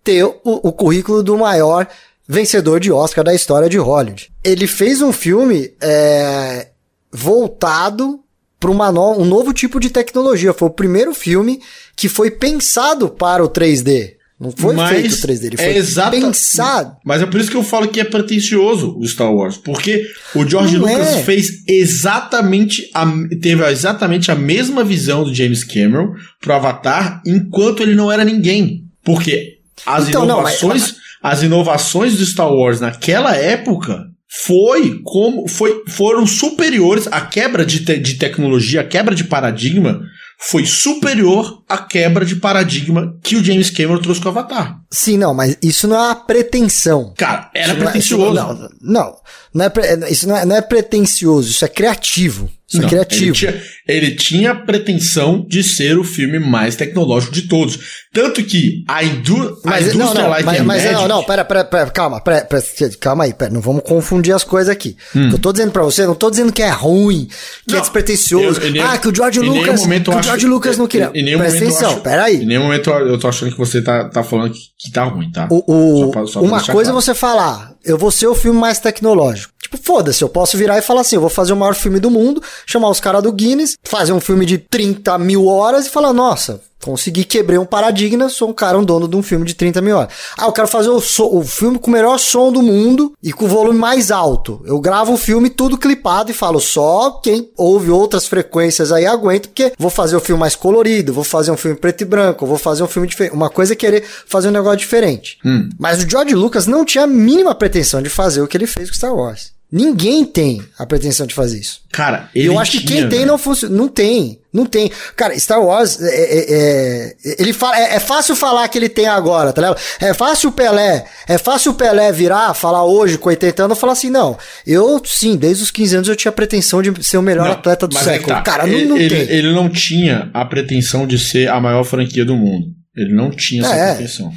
ter o, o currículo do maior vencedor de Oscar da história de Hollywood. Ele fez um filme é, voltado para no, um novo tipo de tecnologia. Foi o primeiro filme que foi pensado para o 3D. Não foi mas feito 3D, ele foi é exata... pensado. Mas é por isso que eu falo que é pretencioso o Star Wars, porque o George Não Lucas é. fez exatamente a, teve exatamente a mesma visão do James Cameron pro Avatar, enquanto ele não era ninguém. Porque as então, inovações, não, mas... as inovações do Star Wars naquela época foi como foi, foram superiores à quebra de, te, de tecnologia, a quebra de paradigma foi superior à quebra de paradigma que o James Cameron trouxe com o Avatar. Sim, não, mas isso não é a pretensão. Cara, era isso pretencioso. Não, é, não, não, não é, isso não é, não é pretencioso, isso é criativo. É não, é criativo. Ele tinha, ele tinha pretensão de ser o filme mais tecnológico de todos. Tanto que a, indú mas, a indústria não, não, Light mas, mas Magic... Não, não, pera, pera, pera calma, pera, pera, calma aí, pera, não vamos confundir as coisas aqui. Hum. Eu tô dizendo pra você, não tô dizendo que é ruim, que é não, é despretensioso. Eu, eu, ah, que o George Lucas, que o George Lucas não queria. Em, em Presta atenção, pera aí. Em nenhum momento eu tô achando que você tá, tá falando que, que tá ruim, tá? O, o, só pra, só uma coisa claro. é você falar, eu vou ser o filme mais tecnológico. Tipo, foda-se, eu posso virar e falar assim: eu vou fazer o maior filme do mundo, chamar os caras do Guinness, fazer um filme de 30 mil horas e falar, nossa, Consegui quebrar um paradigma, sou um cara, um dono de um filme de 30 mil horas. Ah, eu quero fazer o, so, o filme com o melhor som do mundo e com o volume mais alto. Eu gravo o filme tudo clipado e falo, só quem ouve outras frequências aí aguenta, porque vou fazer o filme mais colorido, vou fazer um filme preto e branco, vou fazer um filme diferente. Uma coisa é querer fazer um negócio diferente. Hum. Mas o George Lucas não tinha a mínima pretensão de fazer o que ele fez com Star Wars. Ninguém tem a pretensão de fazer isso. Cara, ele eu acho que quem tem não funciona. Não tem. Não tem. Cara, Star Wars, é, é, é ele fala, é, é, fácil falar que ele tem agora, tá ligado? É fácil o Pelé, é fácil o Pelé virar, falar hoje com 80 anos, falar assim, não, eu sim, desde os 15 anos eu tinha a pretensão de ser o melhor não, atleta do é século. Tá. Cara, ele, não, não ele, tem. Ele não tinha a pretensão de ser a maior franquia do mundo. Ele não tinha essa é. pretensão.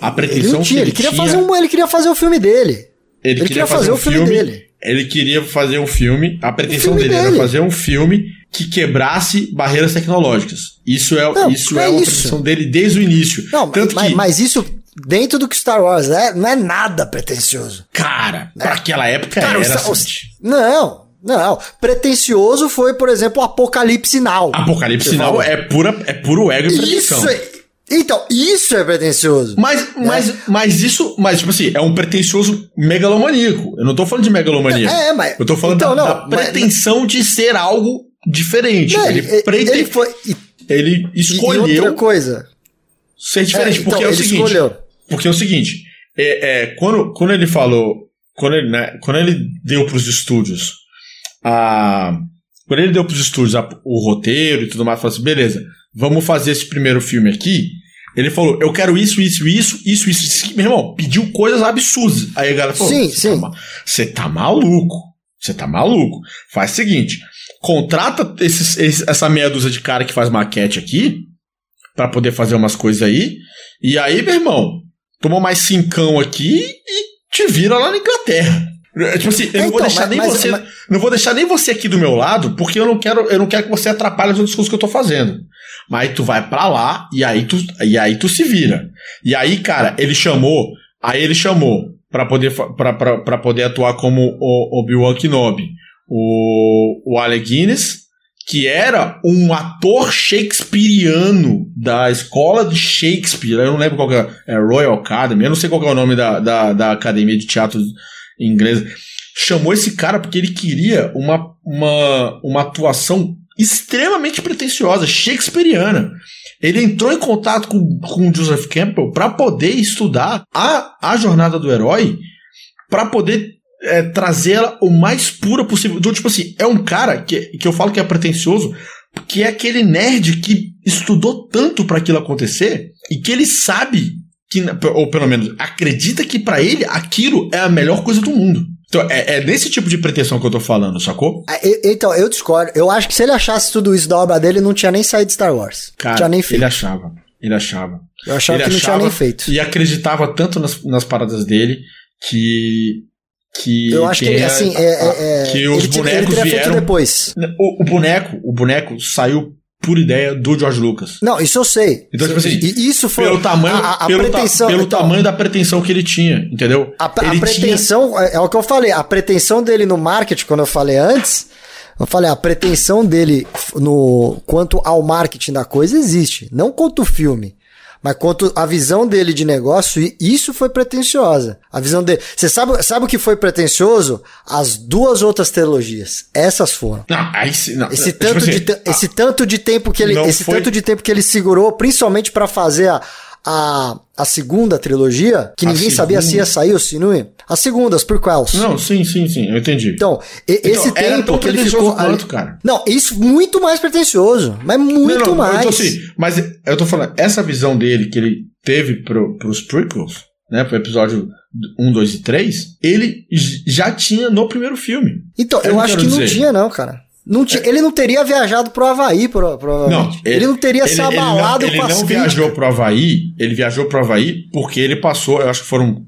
A pretensão ele, tinha, que ele, ele queria tinha... fazer um, ele queria fazer o filme dele. Ele, ele queria, fazer, fazer, o filme, filme dele. Ele queria fazer um filme, a pretensão dele, dele, era fazer um filme que quebrasse barreiras tecnológicas. Isso é, não, isso é, é uma isso. pretensão dele desde o início. Não, Tanto mas, que... mas isso dentro do que Star Wars é, não é nada pretensioso. Cara, é. pra aquela época Cara, era. O, assim. não, não, pretencioso foi, por exemplo, o Apocalipse Now. Apocalipse Now é, pura, é puro ego e pretensão. Isso é, então, isso é pretencioso. Mas, né? mas, mas isso, mas, tipo assim, é um pretencioso megalomaníaco. Eu não tô falando de megalomania. É, mas. Eu tô falando então, da, não, da pretensão mas, de ser algo diferente. Não, ele, prete... ele, foi. Ele escolheu. E outra coisa. Ser diferente. É, então, porque é o seguinte. Escolheu. Porque é o seguinte. É, é, quando, quando ele falou. Quando ele, né, quando ele deu pros estúdios a. Quando ele deu pros estúdios a, o roteiro e tudo mais, falou assim: beleza vamos fazer esse primeiro filme aqui. Ele falou, eu quero isso, isso, isso, isso, isso, isso. Meu irmão, pediu coisas absurdas. Aí a galera falou, sim, sim. Você tá, tá maluco. Você tá maluco. Faz o seguinte, contrata esses, esses, essa meia dúzia de cara que faz maquete aqui, para poder fazer umas coisas aí. E aí, meu irmão, toma mais cincão aqui e te vira lá na Inglaterra. É, tipo assim, eu não vou então, deixar nem mas, você. Mas... Não vou deixar nem você aqui do meu lado, porque eu não quero, eu não quero que você atrapalhe as outras coisas que eu tô fazendo. Mas tu vai para lá e aí tu, e aí tu se vira. E aí, cara, ele chamou, aí ele chamou para poder para poder atuar como o Obi-Wan Kenobi, o o Alec Guinness, que era um ator shakespeariano da escola de Shakespeare. Eu não lembro qual que é, é Royal Academy, eu não sei qual é o nome da, da, da academia de teatro inglesa. Chamou esse cara porque ele queria uma, uma, uma atuação extremamente pretensiosa, shakespeariana. Ele entrou em contato com, com Joseph Campbell para poder estudar a, a jornada do herói, para poder é, trazê-la o mais pura possível. Então, tipo assim, é um cara que, que eu falo que é pretencioso, que é aquele nerd que estudou tanto para aquilo acontecer e que ele sabe que, ou pelo menos acredita que para ele aquilo é a melhor coisa do mundo. Então, é, é nesse tipo de pretensão que eu tô falando, sacou? É, então, eu discordo. Eu acho que se ele achasse tudo isso da obra dele, não tinha nem saído de Star Wars. Cara, tinha nem feito. ele achava. Ele achava. Eu achava ele que achava não tinha nem feito. E acreditava tanto nas, nas paradas dele que que eu acho que ele, assim é, é, é, que os bonecos ele vieram depois o, o, boneco o boneco saiu por ideia do George Lucas. Não, isso eu sei. Então, tipo assim, isso foi pelo tamanho, a, a pelo, pretensão, ta, pelo então, tamanho da pretensão que ele tinha, entendeu? A, a pretensão, tinha... é o que eu falei, a pretensão dele no marketing, quando eu falei antes, eu falei, a pretensão dele no quanto ao marketing da coisa existe, não quanto o filme. Mas quanto a visão dele de negócio, isso foi pretensiosa. A visão dele. Você sabe, sabe o que foi pretensioso? As duas outras trilogias. Essas foram. Não, aí não. Esse tipo tanto, assim, de, ah, esse tanto de tempo que ele, esse foi... tanto de tempo que ele segurou, principalmente para fazer a, a, a segunda trilogia, que a ninguém segunda. sabia se ia sair ou se não ia. A segunda, as prequels. Não, sim, sim, sim, eu entendi. Então, e, então esse tempo que ele ficou. Quanto, cara? Não, isso muito mais pretencioso, mas muito não, não, mais. Assim, mas eu tô falando, essa visão dele que ele teve pro, pros prequels, né, pro episódio 1, 2 e 3, ele já tinha no primeiro filme. Então, eu, eu acho que dizer. não tinha, não, cara. Não t... Ele não teria viajado pro Havaí, provavelmente. Não, ele, ele não teria ele, se abalado ele não, ele não viajou pro Havaí, ele viajou pro Havaí porque ele passou, eu acho que foram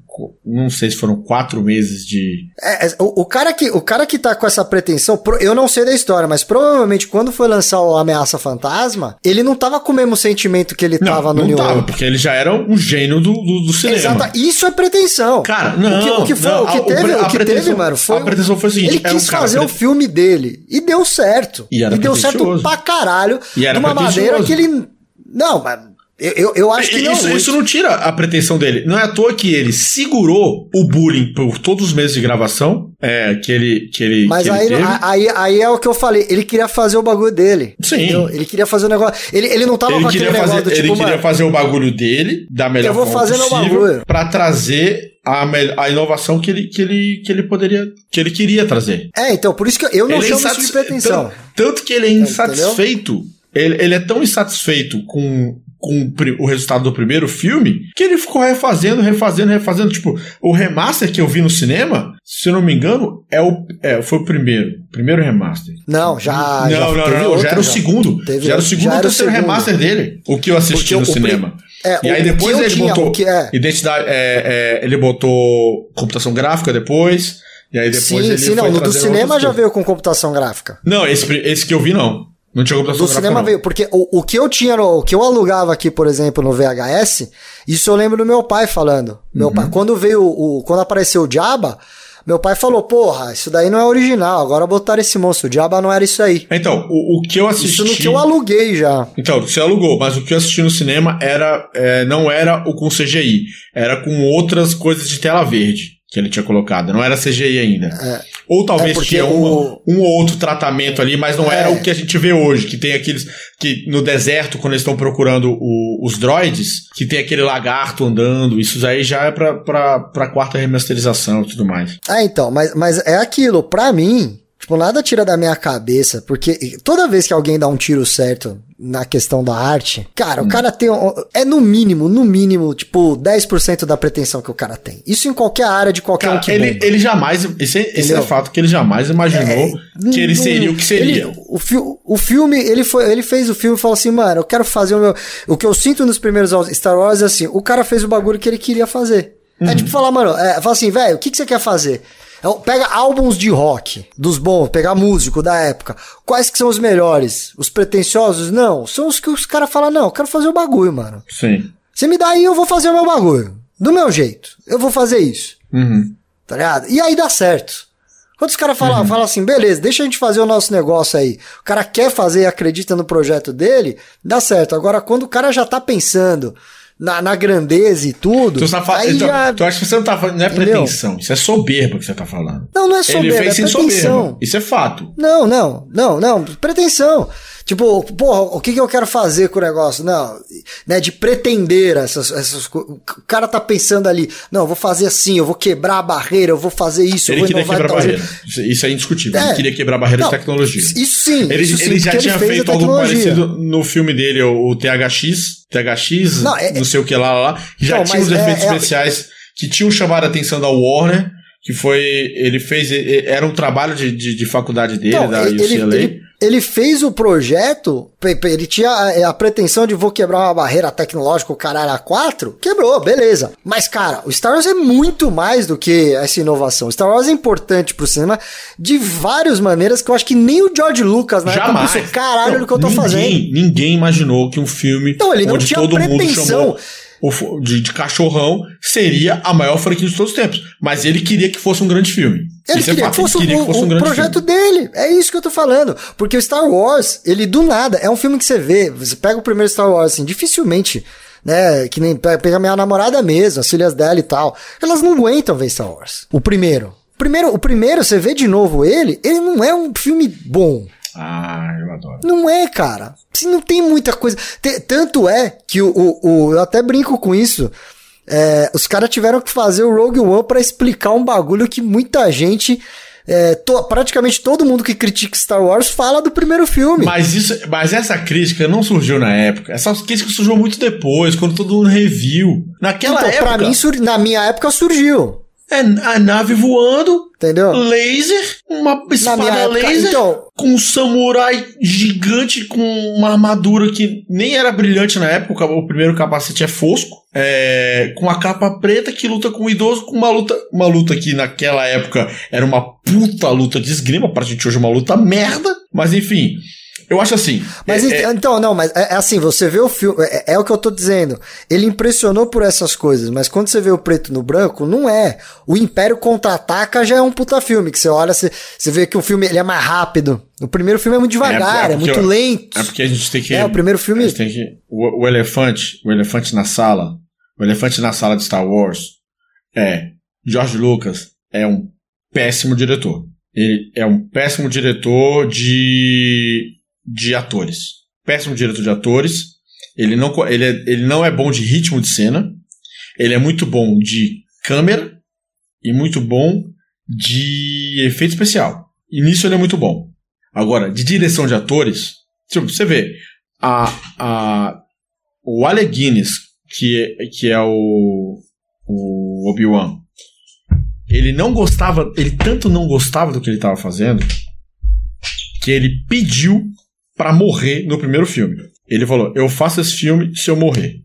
não sei se foram quatro meses de. É, é, o, o, cara que, o cara que tá com essa pretensão, eu não sei da história, mas provavelmente quando foi lançar o Ameaça Fantasma, ele não tava com o mesmo sentimento que ele não, tava no não New tava, porque ele já era um gênio do, do, do cinema. Exato, isso é pretensão. Cara, não. O que, o que, foi, não, o que teve, o que teve, mano, foi. A pretensão foi o seguinte: ele quis um fazer o filme dele e deu certo. E, e deu certo pra caralho. E era de uma maneira que ele. Não, mas eu, eu, eu, acho que não. Isso, isso, não tira a pretensão dele. Não é à toa que ele segurou o bullying por todos os meses de gravação. É, que ele. Que ele Mas que aí, ele aí, aí é o que eu falei. Ele queria fazer o bagulho dele. Sim. Entendeu? Ele queria fazer o negócio. Ele, ele não tava ele com aquele fazer, negócio do tipo. Ele queria fazer o bagulho dele, da melhor eu vou forma fazer possível, meu bagulho. pra trazer a, a inovação que ele, que, ele, que ele poderia. que ele queria trazer. É, então, por isso que eu não ele é chamo é isso de pretensão. Tanto, tanto, que ele é insatisfeito. Ele, ele é tão insatisfeito com com o resultado do primeiro filme, que ele ficou refazendo, refazendo, refazendo. Tipo, o remaster que eu vi no cinema, se eu não me engano, é o, é, foi o primeiro. Primeiro remaster. Não, já. Não, já não, não, não já era o segundo. Teve, já era o segundo ou terceiro remaster dele. O que eu assisti Porque no cinema. É, e aí depois ele tinha, botou. É. Identidade. É, é, ele botou computação gráfica depois. E aí depois sim, ele sim, não. No do cinema já veio com computação gráfica. Não, esse, esse que eu vi não. Não tinha computação Do cinema não. veio, porque o, o que eu tinha, no, o que eu alugava aqui, por exemplo, no VHS, isso eu lembro do meu pai falando. Meu uhum. pai, quando veio o, quando apareceu o Diaba, meu pai falou, porra, isso daí não é original, agora botaram esse monstro, o Diaba não era isso aí. Então, o, o que eu assisti... Isso no que eu aluguei já. Então, você alugou, mas o que eu assisti no cinema era, é, não era o com CGI, era com outras coisas de tela verde que ele tinha colocado. Não era CGI ainda. É. Ou talvez é tinha o... um ou outro tratamento ali, mas não é. era o que a gente vê hoje, que tem aqueles. que no deserto, quando eles estão procurando o, os droids, que tem aquele lagarto andando. Isso aí já é pra, pra, pra quarta remasterização e tudo mais. É, então, mas, mas é aquilo. Pra mim, Tipo, nada tira da minha cabeça, porque toda vez que alguém dá um tiro certo na questão da arte, cara, hum. o cara tem. É no mínimo, no mínimo, tipo, 10% da pretensão que o cara tem. Isso em qualquer área de qualquer cara, um que ele, ele jamais. Esse, esse é fato que ele jamais imaginou é, que ele seria o que seria. Ele, o, fi, o filme, ele, foi, ele fez o filme e falou assim, mano, eu quero fazer o meu. O que eu sinto nos primeiros Star Wars é assim: o cara fez o bagulho que ele queria fazer. É uhum. É tipo falar, mano, é, fala assim, velho, o que, que você quer fazer? É pega álbuns de rock, dos bons, pegar músico da época. Quais que são os melhores? Os pretensiosos? Não. São os que os caras falam, não, eu quero fazer o bagulho, mano. Sim. Você me dá aí, eu vou fazer o meu bagulho. Do meu jeito. Eu vou fazer isso. Uhum. Tá ligado? E aí dá certo. Quando os caras falam, uhum. falam assim, beleza, deixa a gente fazer o nosso negócio aí. O cara quer fazer e acredita no projeto dele, dá certo. Agora, quando o cara já tá pensando na, na grandeza e tudo. Tu, tá aí então, já... tu acha que você não tá falando. Não é pretensão, Entendeu? isso é soberba que você tá falando. Não, não é soberba. Ele fez é sem pretensão. soberba. Isso é fato. Não, não, não, não. Pretensão. Tipo, porra, o que, que eu quero fazer com o negócio? Não, né, de pretender essas, essas O cara tá pensando ali, não, eu vou fazer assim, eu vou quebrar a barreira, eu vou fazer isso, ele eu vou queria quebrar a barreira. Isso é indiscutível. É. Ele queria quebrar a barreira não, de tecnologia. Isso sim. Ele, isso ele sim, já tinha feito algo parecido no filme dele, o, o THX, THX, não, é, não sei o que lá, lá, lá já não, tinha os efeitos é, é especiais que tinham chamado a atenção da Warner que foi. Ele fez. Era um trabalho de, de, de faculdade dele, então, da ele, UCLA. Ele, ele, fez o projeto, ele tinha a, a, pretensão de vou quebrar uma barreira tecnológica, o caralho a 4, quebrou, beleza. Mas, cara, o Star Wars é muito mais do que essa inovação. O Star Wars é importante pro cinema de várias maneiras que eu acho que nem o George Lucas na Jamais. época pensou, caralho, não, do que eu tô ninguém, fazendo. Ninguém imaginou que um filme não, ele não tinha todo pretensão. mundo chamou de, de, cachorrão seria a maior franquia de todos os tempos. Mas ele queria que fosse um grande filme. Ele isso é queria, é que fosse, ele queria um, que fosse um grande projeto filme. dele. É isso que eu tô falando. Porque o Star Wars, ele do nada, é um filme que você vê. Você pega o primeiro Star Wars, assim, dificilmente. Né, que nem pega minha namorada mesmo, as filhas dela e tal. Elas não aguentam ver Star Wars. O primeiro. Primeiro, o primeiro, você vê de novo ele, ele não é um filme bom. Ah, eu adoro. Não é, cara. Não tem muita coisa. tanto é que o, o, o, Eu até brinco com isso. É, os caras tiveram que fazer o Rogue One para explicar um bagulho que muita gente. É, to, praticamente todo mundo que critica Star Wars fala do primeiro filme. Mas, isso, mas essa crítica não surgiu na época. Essa crítica surgiu muito depois, quando todo mundo reviu. Naquela então, época. Pra mim, na minha época surgiu. É a nave voando, entendeu? Laser, uma espada época, laser, então, com um samurai gigante com uma armadura que nem era brilhante na época, o primeiro capacete é fosco, é, com a capa preta que luta com o idoso, com uma luta, uma luta que naquela época era uma puta luta de esgrima, pra gente hoje é uma luta merda, mas enfim, eu acho assim. Mas é, é, então, não, mas é, é, assim, você vê o filme. É, é, o que eu tô dizendo. Ele impressionou por essas coisas, mas quando você vê o preto no branco, não é. O Império Contra-Ataca já é um puta filme, que você olha, você, você vê que o filme ele é mais rápido. O primeiro filme é muito devagar, é, é muito lento. É porque a gente tem que. É, o primeiro filme. A gente tem que. O, o elefante, o elefante na sala. O elefante na sala de Star Wars é. George Lucas é um péssimo diretor. Ele é um péssimo diretor de de atores. Péssimo diretor de atores. Ele não, ele, é, ele não é bom de ritmo de cena. Ele é muito bom de câmera. e muito bom de efeito especial. E nisso ele é muito bom. Agora, de direção de atores, tipo, você vê, a, a, o Alec Guinness, que, é, que é o, o Obi-Wan, ele não gostava, ele tanto não gostava do que ele estava fazendo, que ele pediu para morrer no primeiro filme. Ele falou: Eu faço esse filme se eu morrer.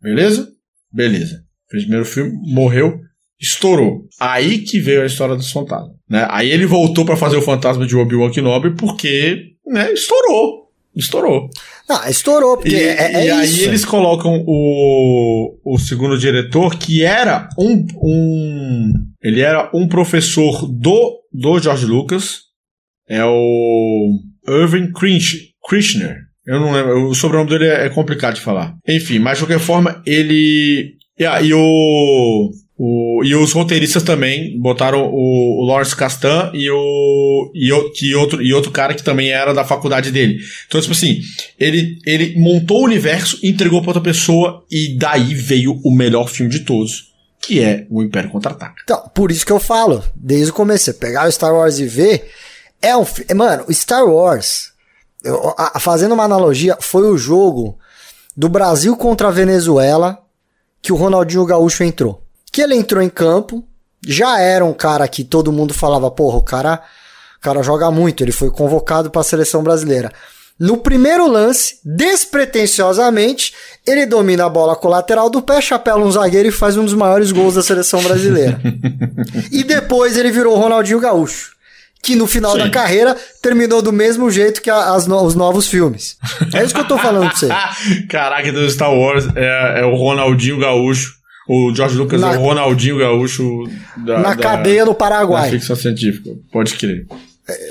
Beleza? Beleza. Primeiro filme, morreu, estourou. Aí que veio a história dos fantasmas. Né? Aí ele voltou para fazer o fantasma de Obi-Wan Kenobi porque né, estourou. Estourou. Não, estourou, porque e, é, é e aí isso. eles colocam o, o segundo diretor, que era um, um. Ele era um professor do, do George Lucas. É o Irving Krishner. Eu não lembro. O sobrenome dele é é complicado de falar. Enfim, mas de qualquer forma, ele. E, e o. O, e os roteiristas também botaram o, o Lawrence Castan e o e, o- que outro, e outro cara que também era da faculdade dele. Então, tipo assim, ele, ele montou o universo, entregou pra outra pessoa e daí veio o melhor filme de todos, que é o Império Contra-Ataca. Então, por isso que eu falo, desde o começo, você pegar o Star Wars e ver, é um. fi- Mano, o Star Wars, eu- a- fazendo uma analogia, foi o jogo do Brasil contra a Venezuela que o Ronaldinho Gaúcho entrou. Que ele entrou em campo, já era um cara que todo mundo falava, porra, o cara, o cara joga muito, ele foi convocado para a seleção brasileira. No primeiro lance, despretensiosamente, ele domina a bola com o lateral do pé, chapéu um zagueiro e faz um dos maiores gols da seleção brasileira. e depois ele virou o Ronaldinho Gaúcho. Que no final Sim. da carreira terminou do mesmo jeito que a- as no- os novos filmes. É isso que eu tô falando pra você. Caraca, do Star Wars é, é o Ronaldinho Gaúcho. O George Lucas Na- é o Ronaldinho Gaúcho da, Na da- cadeia no da Paraguai. ficção científica. Pode crer.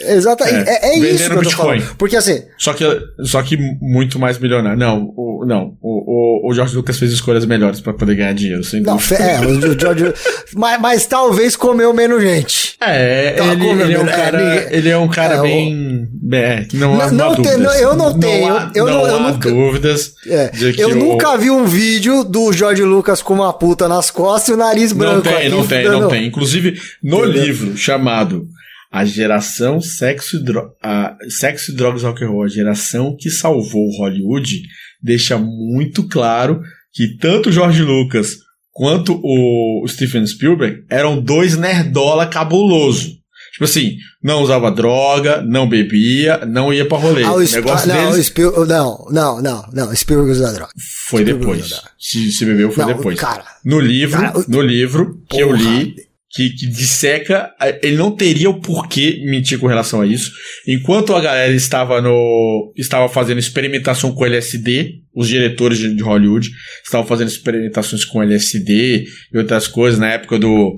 Exatamente. É, É, é isso que eu tô Bitcoin. falando. Porque assim, Só que, só que muito mais milionário. Não, o, não. O, o, o George Lucas fez escolhas melhores pra poder ganhar dinheiro, sem não, dúvida. é, o George. mas, mas talvez comeu menos gente. É, Tá, ele, como, ele é um é, cara, ele é um cara É, bem. É, não, Não- não tem- não, eu não tenho, há, eu não- eu nunca- dúvidas É, eu o- nunca vi um vídeo do Jorge Lucas com uma puta nas costas e o nariz branco. Não tem, aqui, não tem, não tem. Inclusive, no Entendeu? livro chamado A Geração Sexo e, Dro a Sexo e Drogas Rock and Roll, a geração que salvou Hollywood, deixa muito claro que tanto o George Lucas quanto o Steven Spielberg eram dois nerdola cabuloso. Tipo assim, não usava droga, não bebia, não ia pra rolê. Ah, o o Sp- negócio não, o deles Spiel- não, não, não, não, Spielberg usa droga. foi Spielberg depois. Se, se bebeu, foi Não, depois. cara. No livro, Cara, o- no livro que eu Porra. li, que, que disseca, ele não teria o porquê mentir com relação a isso. Enquanto a galera estava no estava fazendo experimentação com LSD, os diretores de, de Hollywood estavam fazendo experimentações com LSD e outras coisas na época do,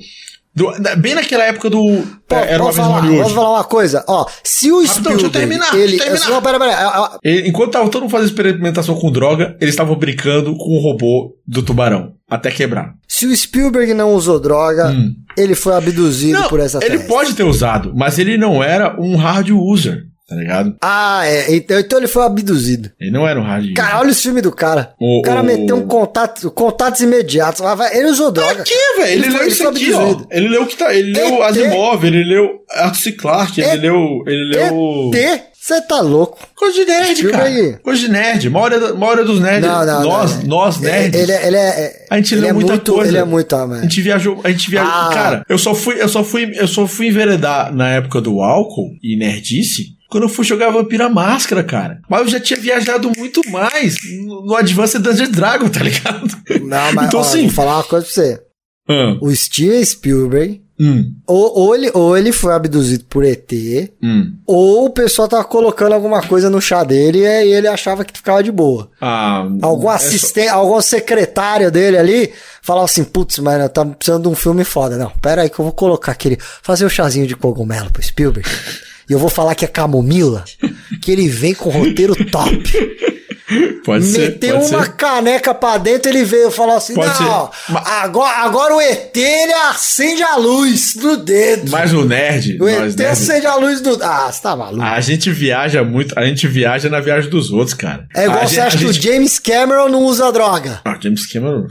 do bem naquela época do Pô, eh, era uma vez falar, posso falar uma coisa? Ó, se o Rapidão, deixa eu Spielberg, terminar, ele, deixa eu terminar. Não, pera, pera, Enquanto tava todo mundo fazendo experimentação com droga, eles estavam brincando com o robô do tubarão, até quebrar. se o Spielberg não usou droga, Hum. ele foi abduzido Não, por essa ele pode ter usado, mas ele não era um hard user, tá ligado? Ah, é, então, então ele foi abduzido. Ele não era um user. Cara, olha o filme do cara. O- O, cara o- meteu um contato, contatos imediatos. Ele usou droga. Velho? Ele, Ele leu isso aqui, ó. Ele leu o que tá. Ele leu. Asimov, ele leu Arthur C. Clarke, ele leu. Ele leu. Você tá louco. Coisa de nerd, cara. Coisa de nerd. Maioria, da- maioria dos nerds. Não, não, nós, não. nós nerds. Ele, é- ele é. A gente ele leu é muita muito, coisa. Ele é muito, ah, A gente viajou, a gente viajou. Ah. Cara, eu só fui, eu só fui, eu só fui enveredar na época do álcool e nerdice quando eu fui jogar Vampira Máscara, cara. Mas eu já tinha viajado muito mais no, Advanced Dungeons Dragon, tá ligado? Não, mas então ó, assim. vou falar uma coisa pra você. Ah, O Steven Spielberg, hum, ou, ou, ele, ou ele foi abduzido por ET, hum. ou o pessoal tava colocando alguma coisa no chá dele e aí ele achava que ficava de boa. Ah, Algum é só- assistente, algum secretário dele ali falava assim, putz, mas tá precisando de um filme foda. Não, pera aí que eu vou colocar aquele, fazer o chazinho de cogumelo pro Spielberg. e eu vou falar que é camomila, que ele vem com roteiro top. Pode ser. Meteu uma ser. caneca pra dentro, ele veio e falou assim, Pode não, agora, agora o ET, ele acende a luz no dedo. Mas o nerd, o nós ET nerds, acende a luz do... Ah, você tá maluco. a gente viaja muito, a gente viaja na viagem dos outros, cara. é igual a você gente- acha que gente- o James Cameron não usa droga. Ah, James Cameron,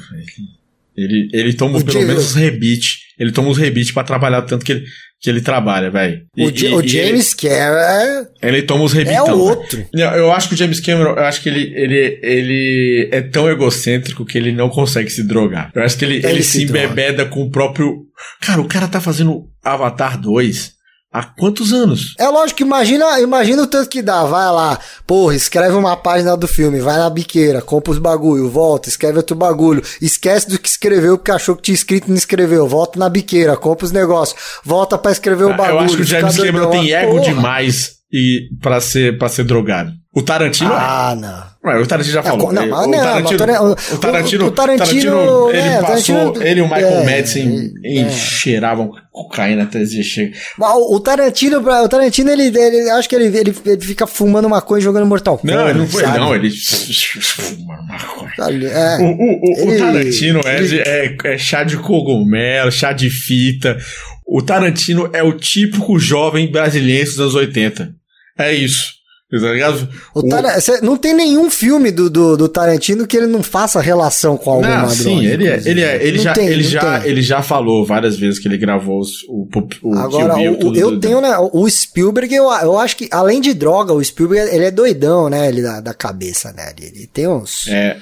ele, ele toma O pelo James- menos os rebite. Ele toma uns rebites pra trabalhar tanto que ele, que ele trabalha, velho. O, o, James Cameron. Ele toma os rebitão. É o outro. Eu, eu acho que o James Cameron, eu acho que ele, ele, ele é tão egocêntrico que ele não consegue se drogar. Eu acho que ele, ele, ele se, se embebeda com o próprio. Cara, o cara tá fazendo Avatar 2 Há quantos anos? É lógico, imagina, imagina o tanto que dá. Vai lá, porra, escreve uma página do filme, vai na biqueira, compra os bagulho, volta, escreve outro bagulho, esquece do que escreveu porque achou que tinha escrito e não escreveu, volta na biqueira, compra os negócios, volta para escrever o bagulho. Eu acho que o James Cameron tem ego porra. demais e para ser para ser drogado. O Tarantino Ah, é. não. O Tarantino já é, falou. Não, não, o, Tarantino, o, Tarantino, o, Tarantino, ele é, passou, Tarantino, ele e o Michael é, Madsen é, cocaína até dizer chega. O, o Tarantino, o Tarantino, ele, ele acho que ele, ele, ele fica fumando maconha e jogando Mortal Kombat. Não, ele não foi, sabe? não, ele fuma maconha. É, o, o, ele, o Tarantino ele, é, é chá de cogumelo, chá de fita. O Tarantino é o típico jovem brasileiro dos anos 80. É isso. Tá? O Tar... Não tem nenhum filme do, do, do, Tarantino que ele não faça relação com alguma não, Sim, ele, é, ele, é, ele, já, tem, ele, já, ele já falou várias vezes que ele gravou os, o, o Agora, Bill, o, eu tenho, né? O Spielberg, eu, eu acho que, além de droga, o Spielberg ele é doidão, né? Ele da, da cabeça, né? Ele, ele tem uns. É.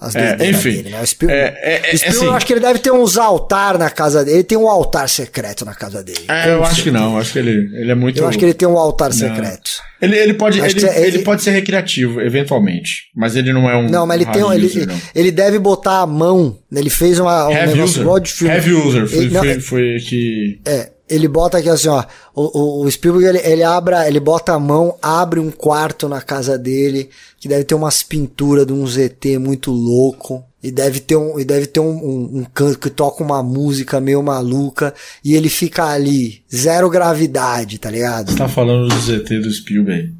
As é, enfim, dele, né? O Spielberg, é, é, é, Spielberg assim, eu acho que ele deve ter uns altar na casa dele. Ele tem um altar secreto na casa dele. É, eu acho que não. Acho que ele, ele é muito. Eu acho que ele tem um altar não. secreto. Ele, ele pode ele, ele, ele, pode ser recreativo, eventualmente. Mas ele não é um. Não, mas ele tem user, ele, ele deve botar a mão. Ele fez uma, um Heavy negócio igual de filme. Heavy user, foi, não, foi, foi que. É, ele bota aqui assim, ó. O, o, Spielberg ele, ele abre, ele bota a mão, abre um quarto na casa dele, que deve ter umas pinturas de um ZT muito louco. E deve ter um, e deve ter um, um, um, canto que toca uma música meio maluca e ele fica ali, zero gravidade, tá ligado? Você tá falando do ZT do Spielberg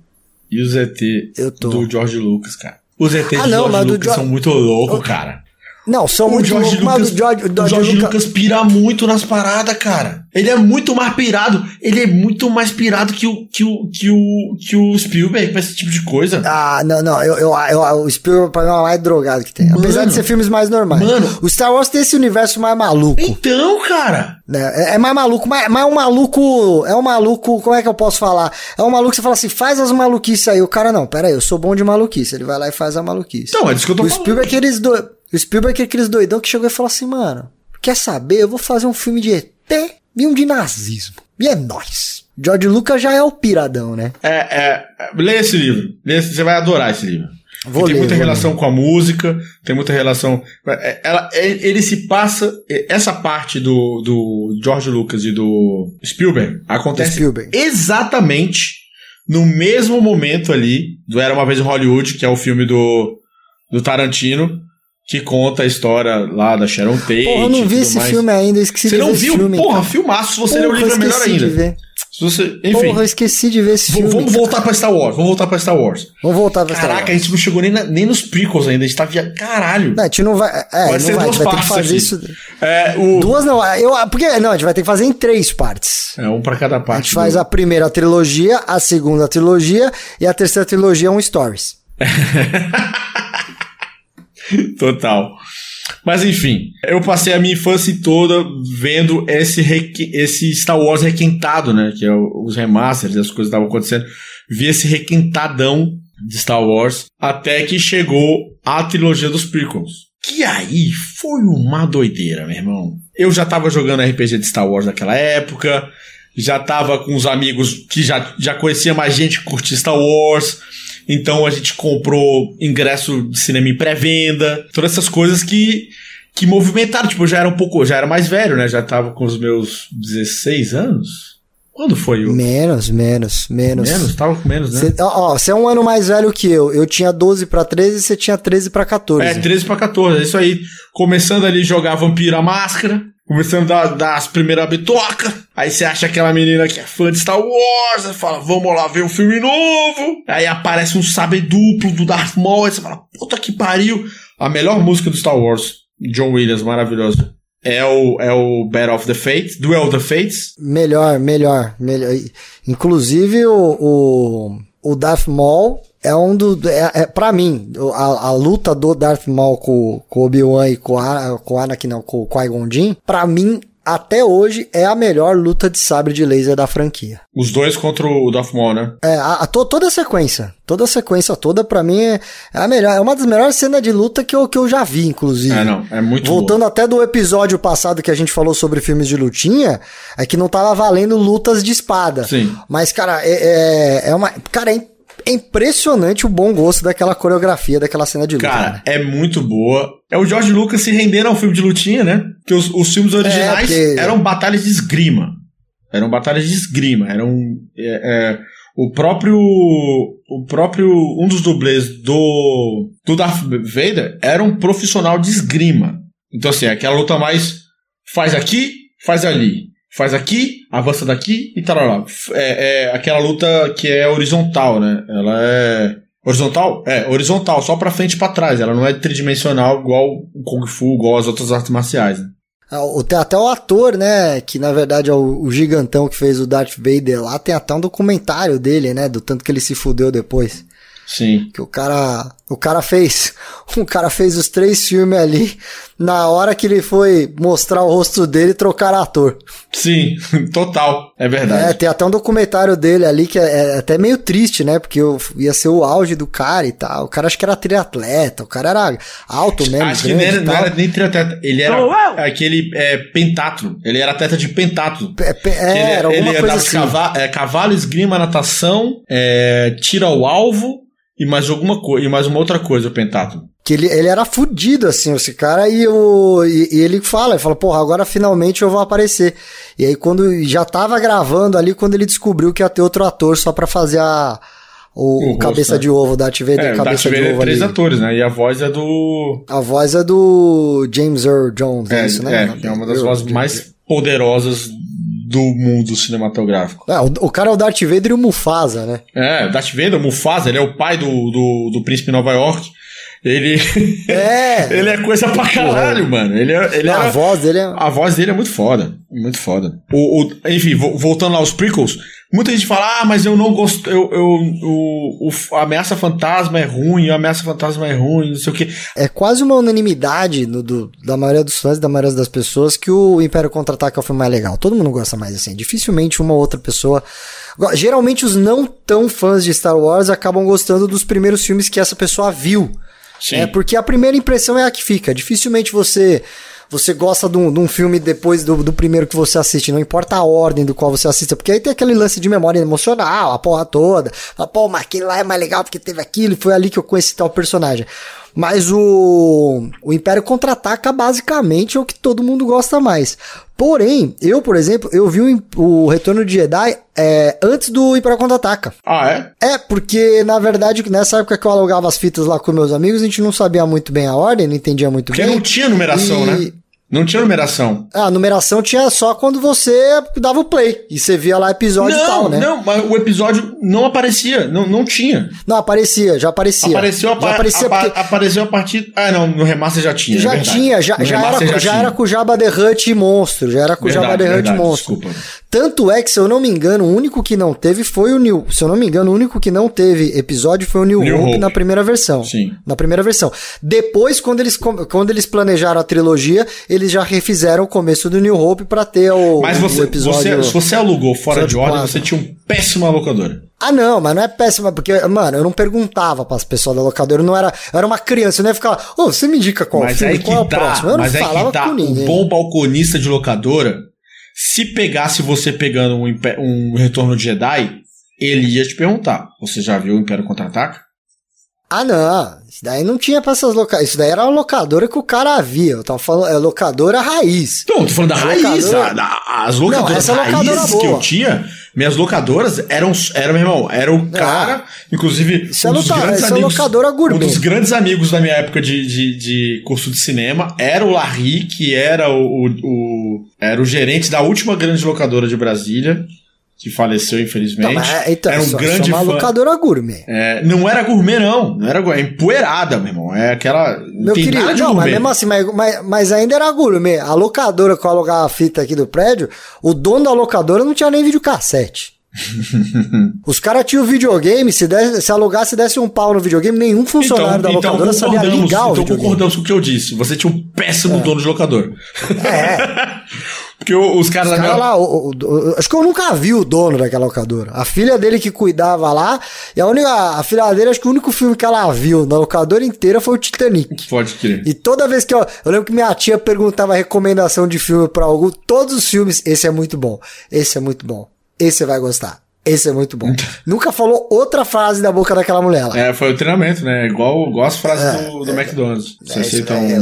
e o ZT do George Lucas, cara. Os ZT ah, do não, George Lucas são muito loucos, cara. Não, são o muito loucos, Lucas, o George, Lucas... Lucas pira muito nas paradas, cara. Ele é muito mais pirado. Ele é muito mais pirado que o, que o, que o, que o Spielberg pra esse tipo de coisa. Ah, não, não. Eu, eu, eu o Spielberg pra mim é o mais drogado que tem. Mano, Apesar de ser filmes mais normais. Mano. O Star Wars tem esse universo mais maluco. Então, cara. É, é mais maluco, mas, mas é um maluco. É um maluco. Como é que eu posso falar? É um maluco que você fala assim, faz as maluquices aí. O cara, não, pera aí, eu sou bom de maluquice. Ele vai lá e faz a maluquice. Então, é disso que eu tô o falando. O Spielberg, eles dois. O Spielberg é aqueles doidão que chegou e falou assim, mano, quer saber? Eu vou fazer um filme de ET e um de nazismo. E é nóis. George Lucas já é o piradão, né? É, é. Lê esse livro. Lê, você vai adorar esse livro. Vou tem ler, muita relação ler. com a música, tem muita relação. É, ela, é, ele se passa. Essa parte do, do George Lucas e do Spielberg acontece Spielberg. exatamente no mesmo momento ali do Era uma Vez em Hollywood, que é o filme do, do Tarantino, que conta a história lá da Sharon Tate. Porra, eu não vi esse mais. filme ainda, esqueci você de ver. Você não viu? Filme, Porra, cara. filmaço. Se você ler o livro é melhor ainda. De ver. Se você, enfim. Porra, eu esqueci de ver esse filme. Vamos cara. voltar pra Star Wars. Vamos voltar pra Star Wars. Vamos voltar pra Star Wars. Caraca, a gente não chegou nem, na, nem nos prequels ainda. A gente tá via. Caralho. Não, a gente não vai. É, vai não ser vai, duas vai ter que fazer aqui. isso. É, o... Duas não. Eu, porque, não, a gente vai ter que fazer em três partes. É, um pra cada parte. A gente do... faz a primeira trilogia, a segunda trilogia e a terceira trilogia é um Stories. Total. Mas enfim, eu passei a minha infância toda vendo esse, esse Star Wars requentado, né? Que é os remasters, as coisas estavam acontecendo. Vi esse requentadão de Star Wars até que chegou a trilogia dos prequels. Que aí foi uma doideira, meu irmão. Eu já tava jogando RPG de Star Wars naquela época, já tava com os amigos que já, já conhecia mais gente que curtia Star Wars. Então a gente comprou ingresso de cinema em pré-venda, todas essas coisas que que movimentaram, tipo, eu já era um pouco, já era mais velho, né? Já tava com os meus 16 anos. Quando foi o Menos, menos, menos. Menos, tava com menos, né? Cê, ó, você é um ano mais velho que eu. Eu tinha 12 para 13 e você tinha 13 para 14. É, 13 para 14, é isso aí. Começando ali a jogar Vampira Máscara, começando a dar, dar as primeiras bitocas. Aí você acha aquela menina que é fã de Star Wars, fala, vamos lá ver um filme novo. Aí aparece um sabre duplo do Darth Maul, você fala, puta que pariu. A melhor música do Star Wars, John Williams, maravilhoso. É o, é o Battle of the Fates, Duel of the Fates. Melhor, melhor, melhor. Inclusive o, o, o Darth Maul é um do. É, é, pra mim, a, a luta do Darth Maul com, com o Obi-Wan e com, a, com Anakin, não, com o Qui-Gon Jinn, pra mim, até hoje, é a melhor luta de sabre de laser da franquia. Os dois contra o Darth Maul, né? É, a, a to, toda a sequência. Toda a sequência toda, pra mim, é, é, a melhor. É uma das melhores cenas de luta que eu, que eu já vi, inclusive. É, não. É muito Voltando boa. até do episódio passado que a gente falou sobre filmes de lutinha, é que não tava valendo lutas de espada. Sim. Mas, cara, é, é, é uma. Cara, é é impressionante o bom gosto daquela coreografia, daquela cena de luta. Cara, né? é muito boa. É o George Lucas se rendendo ao filme de lutinha, né? Porque os, os filmes originais É, porque- eram batalhas de esgrima. Eram batalhas de esgrima. Eram. é, é, o próprio. O próprio. Um dos dublês do. Do Darth Vader era um profissional de esgrima. Então, assim, é aquela luta mais. Faz aqui, faz ali. Faz aqui, avança daqui e tal. É, é aquela luta que é horizontal, né? Ela é. Horizontal? É, horizontal, só pra frente e pra trás. Ela não é tridimensional igual o Kung Fu, igual as outras artes marciais. Né? Ah, até o ator, né? Que na verdade é o gigantão que fez o Darth Vader lá. Tem até um documentário dele, né? Do tanto que ele se fudeu depois. Sim. Que o cara. O cara fez. O cara fez os três filmes ali. Na hora que ele foi mostrar o rosto dele, trocaram ator. Sim, total. É É, verdade. tem até um documentário dele ali que é, é até meio triste, né? Porque eu- ia ser o auge do cara e tal. O cara acho que era triatleta, o cara era alto mesmo. Acho que não era, não era nem triatleta. Ele era aquele é, pentatlo. Ele era atleta de pentatlo. É, pe- é, ele, era alguma ele coisa assim. cavalo, é, cavalo, esgrima, natação, é, tira ao alvo e mais alguma coisa, e mais uma outra coisa, o pentatlo. Que ele, ele era fudido, assim, esse cara, e, o, e, e ele fala, ele fala, porra, agora finalmente eu vou aparecer. E aí, quando já tava gravando ali, quando ele descobriu que ia ter outro ator só pra fazer a. O, O rosto, cabeça né? de ovo, Darth Vader, É, Darth cabeça de Vader é ovo três ali. atores, né? E a voz é do... A voz é do James Earl Jones, é, É, isso, né? é, é uma das vozes mais poderosas do mundo cinematográfico. É, o, o cara é o Darth Vader e o Mufasa, né? É, o Darth Vader, o Mufasa, ele é o pai do, do, do príncipe Nova York. Ele... É. ele é coisa pra caralho, mano. Ele, é, ele Não, era- a voz dele é. A voz dele é muito foda. Muito foda. O, o- enfim, vo- voltando lá aos prequels, muita gente fala, ah, mas eu não gosto. Eu, eu, o, o- a ameaça fantasma é ruim, a ameaça fantasma é ruim, não sei o quê. É quase uma unanimidade no, do- da maioria dos fãs, da maioria das pessoas, que o Império Contra-Ataca é o filme mais legal. Todo mundo gosta mais assim. Dificilmente uma outra pessoa. Geralmente os não tão fãs de Star Wars acabam gostando dos primeiros filmes que essa pessoa viu. Sim. É porque a primeira impressão é a que fica. Dificilmente você. Você gosta de um, de um filme depois do, do primeiro que você assiste, não importa a ordem do qual você assista, porque aí tem aquele lance de memória emocional, a porra toda. Fala, Pô, mas aquele lá é mais legal porque teve aquilo, e foi ali que eu conheci tal personagem. Mas o, o Império Contra-Ataca basicamente é o que todo mundo gosta mais. Porém, eu, por exemplo, eu vi o, o Retorno de Jedi é, antes do Império Contra-Ataca. Ah, é? É, porque na verdade nessa época que eu alugava as fitas lá com meus amigos, a gente não sabia muito bem a ordem, não entendia muito Porque bem. não tinha numeração, E- né? Não tinha numeração. Ah, a numeração tinha só quando você dava o play e você via lá episódio não, e tal, né? não, mas o episódio não aparecia, não, não tinha. Não, aparecia, já aparecia. Apareceu a, já par- aparecia apa- porque apareceu a partir. Ah, não, no remaster já tinha. é já verdade. tinha, já, já, era, já, tinha. era com o Jabba the Hutt monstro, já era com o Jabba the Hutt monstro. desculpa. Tanto é que, se eu não me engano, o único que não teve foi o New. Se eu não me engano, o único que não teve episódio foi o New, New Hope, Hope. na primeira versão. Sim. Na primeira versão. Depois, quando eles, quando eles planejaram a trilogia, eles já refizeram o começo do New Hope pra ter o, Mas o você, episódio. você, se você alugou fora de ordem, quatro. você tinha um péssimo locadora. Ah, não, mas não é péssima, porque, mano, eu não perguntava pras pessoas da locadora, eu não era, eu era uma criança, eu não ia ficar, ô, você me indica qual mas filme, aí que qual é o tá, próximo? Eu não mas aí falava que tá. com ninguém. O bom balconista de locadora, se pegasse você pegando um, um Retorno de Jedi, ele ia te perguntar: Você já viu o Império Contra-Ataca? Ah, não. Isso daí não tinha pra essas locadoras. Isso daí era uma locadora que o cara havia. Eu tava falando, é locadora raiz. Não, tô falando da A raiz. locadora- a- da- as locadoras Não, essa locadora que boa. eu tinha, minhas locadoras eram, era meu irmão, era o cara, inclusive, Isso é um dos lota- grandes é amigos. locadora gourmet. Um dos grandes amigos da minha época de, de, de curso de cinema era o Larry, que era o, o, o- era o gerente da última grande locadora de Brasília, que faleceu, infelizmente. Mas, então, era um só, grande só uma locadora gourmet. É, não era gourmet, não. Não era gourmet. É empoeirada, meu irmão. É aquela. Meu querido, não, mas gourmet. mesmo assim, mas, mas, mas ainda era gourmet. A locadora que eu alugava a fita aqui do prédio, o dono da locadora não tinha nem videocassete. Os caras tinham videogame, se, desse, se alugasse desse um pau no videogame, nenhum funcionário da locadora sabia ligar o então videogame. concordamos com o que eu disse. Você tinha um péssimo dono de locador. É. Porque os caras cara lá, o, o, acho que eu nunca vi o dono daquela locadora. A filha dele que cuidava lá, e a única, a filha dele, acho que o único filme que ela viu na locadora inteira foi o Titanic. Pode crer. E toda vez que eu, eu lembro que minha tia perguntava recomendação de filme pra algum, todos os filmes, esse é muito bom, esse é muito bom, esse vai gostar. Esse é muito bom. Nunca falou outra frase da boca daquela mulher lá. É, foi o treinamento, né? Igual, igual as frases é, do, do é, McDonald's. Você aceita um, é,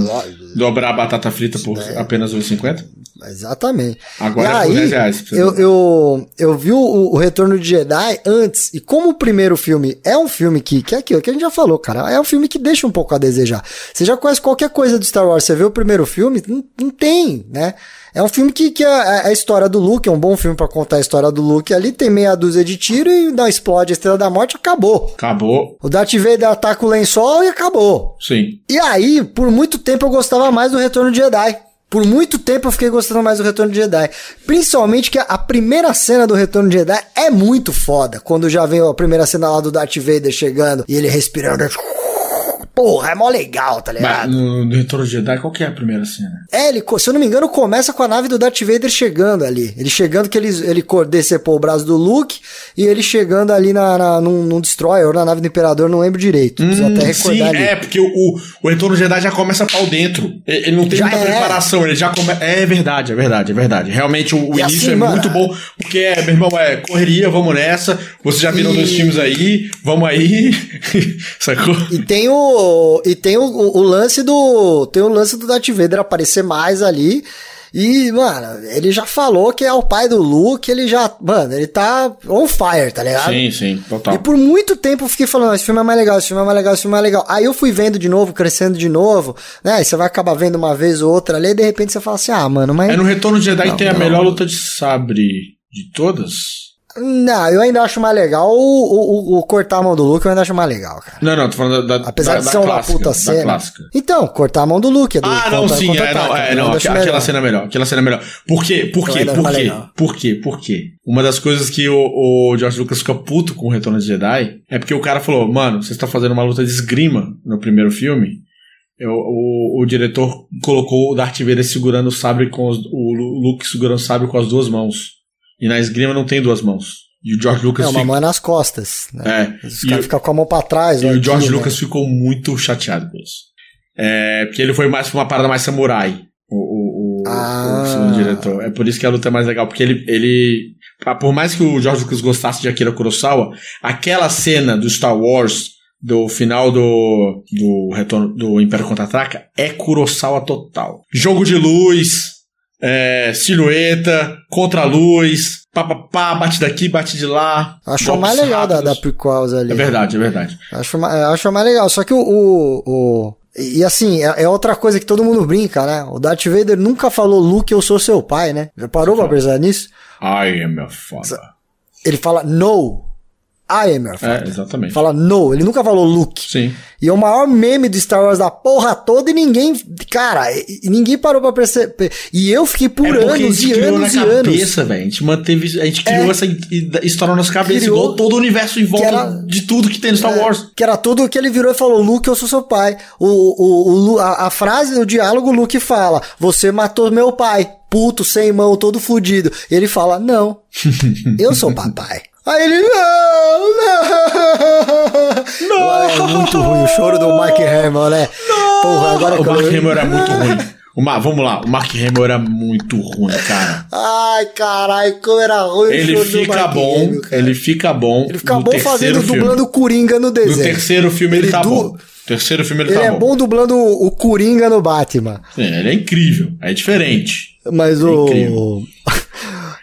dobrar a batata frita por é. apenas 8,50? Exatamente. Agora e é por aí, 10 reais. Eu, eu, eu vi o, o, Retorno de Jedi antes, e como o primeiro filme é um filme que, que é aquilo que a gente já falou, cara, é um filme que deixa um pouco a desejar. Você já conhece qualquer coisa do Star Wars, você vê o primeiro filme, não, não tem, né? É um filme que, que é, é a história do Luke, é um bom filme para contar a história do Luke ali, tem meia dúzia de tiro e dá explode a Estrela da Morte, acabou. Acabou. O Darth Vader ataca o lençol e acabou. Sim. E aí, por muito tempo eu gostava mais do Retorno de Jedi. Por muito tempo eu fiquei gostando mais do Retorno de Jedi. Principalmente que a primeira cena do Retorno de Jedi é muito foda. Quando já vem a primeira cena lá do Darth Vader chegando e ele respirando. Porra, é mó legal, tá ligado? Mas no, no Retorno de Jedi, qual que é a primeira cena? É, ele, se eu não me engano, começa com a nave do Darth Vader chegando ali. Ele chegando que ele, ele decepou o braço do Luke e ele chegando ali na, na, num, num Destroyer ou na nave do Imperador, não lembro direito. Hum, até recordar sim, ali. é, porque o, o Retorno de Jedi já começa pau dentro. Ele não tem já muita é. preparação, ele já começa... É verdade, é verdade, é verdade. Realmente o, o início assim, é mano, muito bom, porque, é, meu irmão, é correria, vamos nessa. Vocês já viram e... dois filmes aí, vamos aí. Sacou? E tem o e tem o, o, lance do. Tem o lance do Darth Vader aparecer mais ali. E, mano, ele já falou que é o pai do Luke, ele já. Mano, ele tá on fire, tá ligado? Sim, sim, total. E por muito tempo eu fiquei falando, esse filme é mais legal, esse filme é mais legal, esse filme é mais legal. Aí eu fui vendo de novo, crescendo de novo, né? E você vai acabar vendo uma vez ou outra ali, e de repente você fala assim, ah, mano, mas. É no Retorno de Jedi não, tem a não. melhor luta de sabre de todas? Não, eu ainda acho mais legal o, o, o, cortar a mão do Luke, eu ainda acho mais legal, cara. Não, não, tô falando da, Apesar da, de ser uma puta cena. Clássica. Então, cortar a mão do Luke. É do ah, não, sim, é, não, é, não, aquela, aquela cena é melhor, aquela cena é melhor. Por quê? Por quê? Por quê? Por quê? Por quê? Uma das coisas que o, o George Lucas fica puto com o Retorno de Jedi é porque o cara falou, mano, você está fazendo uma luta de esgrima no primeiro filme, eu, o, o diretor colocou o Darth Vader segurando o sabre com os, o Luke segurando o sabre com as duas mãos. E na esgrima não tem duas mãos. E o George Lucas. É, uma fica... mão é nas costas. Né? É. Os caras ficam com a mão pra trás. E o George né? Lucas ficou muito chateado com isso. É, porque ele foi mais pra uma parada mais samurai. O, o, o, ah. o segundo diretor. É por isso que a luta é mais legal. Porque ele, ele. Por mais que o George Lucas gostasse de Akira Kurosawa, aquela cena do Star Wars do final do, do retorno do Império Contra-Ataca é Kurosawa total. Jogo de luz, é, silhueta, contra-luz, pá, bate daqui, bate de lá. Acho o mais legal da, da prequels ali. É verdade, é verdade. Acho, acho mais legal, só que o... o, o... E assim, é, é, outra coisa que todo mundo brinca, né? O Darth Vader nunca falou, Luke, eu sou seu pai, né? Já parou pra pensar nisso? I am your father. Ele fala, no, I am your father. É, exatamente. Fala no, ele nunca falou Luke. Sim. E é o maior meme do Star Wars da porra toda e ninguém, cara, e ninguém parou pra perceber. E eu fiquei por é anos e anos e anos. cabeça, velho. A gente manteve, a gente criou é, essa história na nossa cabeça, criou, igual todo o universo em volta era, de tudo que tem no Star é, Wars. Que era tudo que ele virou e falou, Luke, eu sou seu pai. O, o, o a, a frase, o diálogo, o Luke fala, você matou meu pai puto, sem mão, todo fudido. E ele fala: Não, eu sou papai. Aí ele, não, não, não. É muito ruim o choro do Mark Hamill, né? Não. Porra, agora o Mark eu... Hamill era muito ruim. Uma, vamos lá, o Mark Hamill era muito ruim, cara. Ai, caralho, como era ruim ele o choro fica bom, Hamill, Ele fica bom. Ele fica bom fazendo, filme. dublando Coringa no desenho. No terceiro filme ele, ele tá du... bom. Terceiro filme ele, ele tá é bom. bom dublando o Coringa no Batman. Sim, ele é incrível, é diferente. Mas é o. Incrível.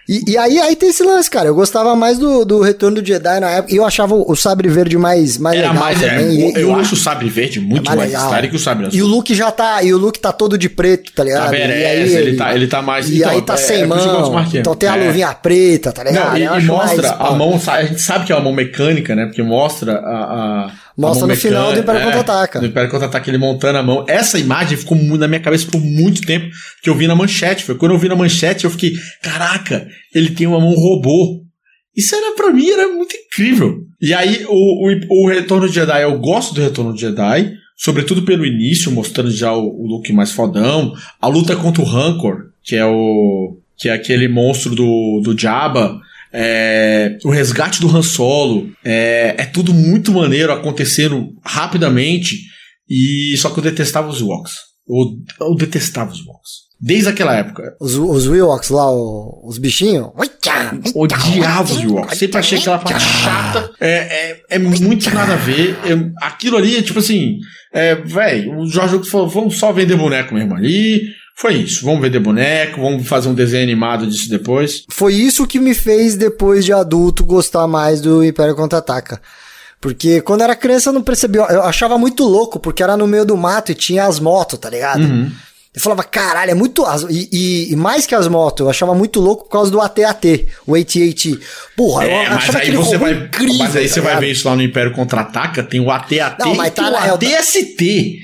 E, e, aí, aí tem esse lance, cara. Eu gostava mais do, do Retorno do Jedi na época. E eu achava o, Sabre Verde mais, mais Era legal. Mais, é, também. É, eu, eu acho o Sabre Verde muito é mais, mais que o Sabre Azul. E o Luke já tá. E o Luke tá todo de preto, tá ligado? Tá, e aí, ele, ele, tá, ele tá mais. E então, aí tá é, sem é, mão. então tem a luvinha preta, tá ligado? Não, e, e mostra mais, a mão. A gente sabe que é uma mão mecânica, né? Porque mostra a, a Mostra no final do Império é, Contra-Ataca. No Império Contra-Ataca ele montando a mão. Essa imagem ficou na minha cabeça por muito tempo que eu vi na manchete. Foi quando eu vi na manchete eu fiquei, caraca, ele tem uma mão robô. Isso era para mim, era muito incrível. E aí o, o, o Retorno de Jedi, eu gosto do Retorno de Jedi, sobretudo pelo início, mostrando já o, o look mais fodão. A luta contra o Rancor, que é o que é aquele monstro do, do Jabba. É, o resgate do Han Solo. É, é tudo muito maneiro acontecendo rapidamente. E só que eu detestava os Ewoks. Eu, eu detestava os Ewoks. Desde aquela época. Os, os Ewoks lá, o- os bichinhos. Odiava os Ewoks. Sempre achei aquela parte chata. É, é, é muito nada a ver. É- aquilo ali é tipo assim. É, velho, o Jorge falou: vamos só vender boneco mesmo. E foi isso. Vamos vender boneco, vamos fazer um desenho animado disso depois. Foi isso que me fez, depois de adulto, gostar mais do Império Contra-Ataca. Porque quando era criança eu não percebia. Eu achava muito louco, porque era no meio do mato e tinha as motos, tá ligado? Uhum. Eu falava, caralho, é muito. E, e- e mais que as motos, eu achava muito louco por causa do AT-AT, o AT-AT. Porra, eu É, mas achava aí aquele você vai. incrível. mas aí tá você vai ver isso lá no Império Contra-Ataca. Tem o AT-AT Não, e mas tá tem o na- é ATST.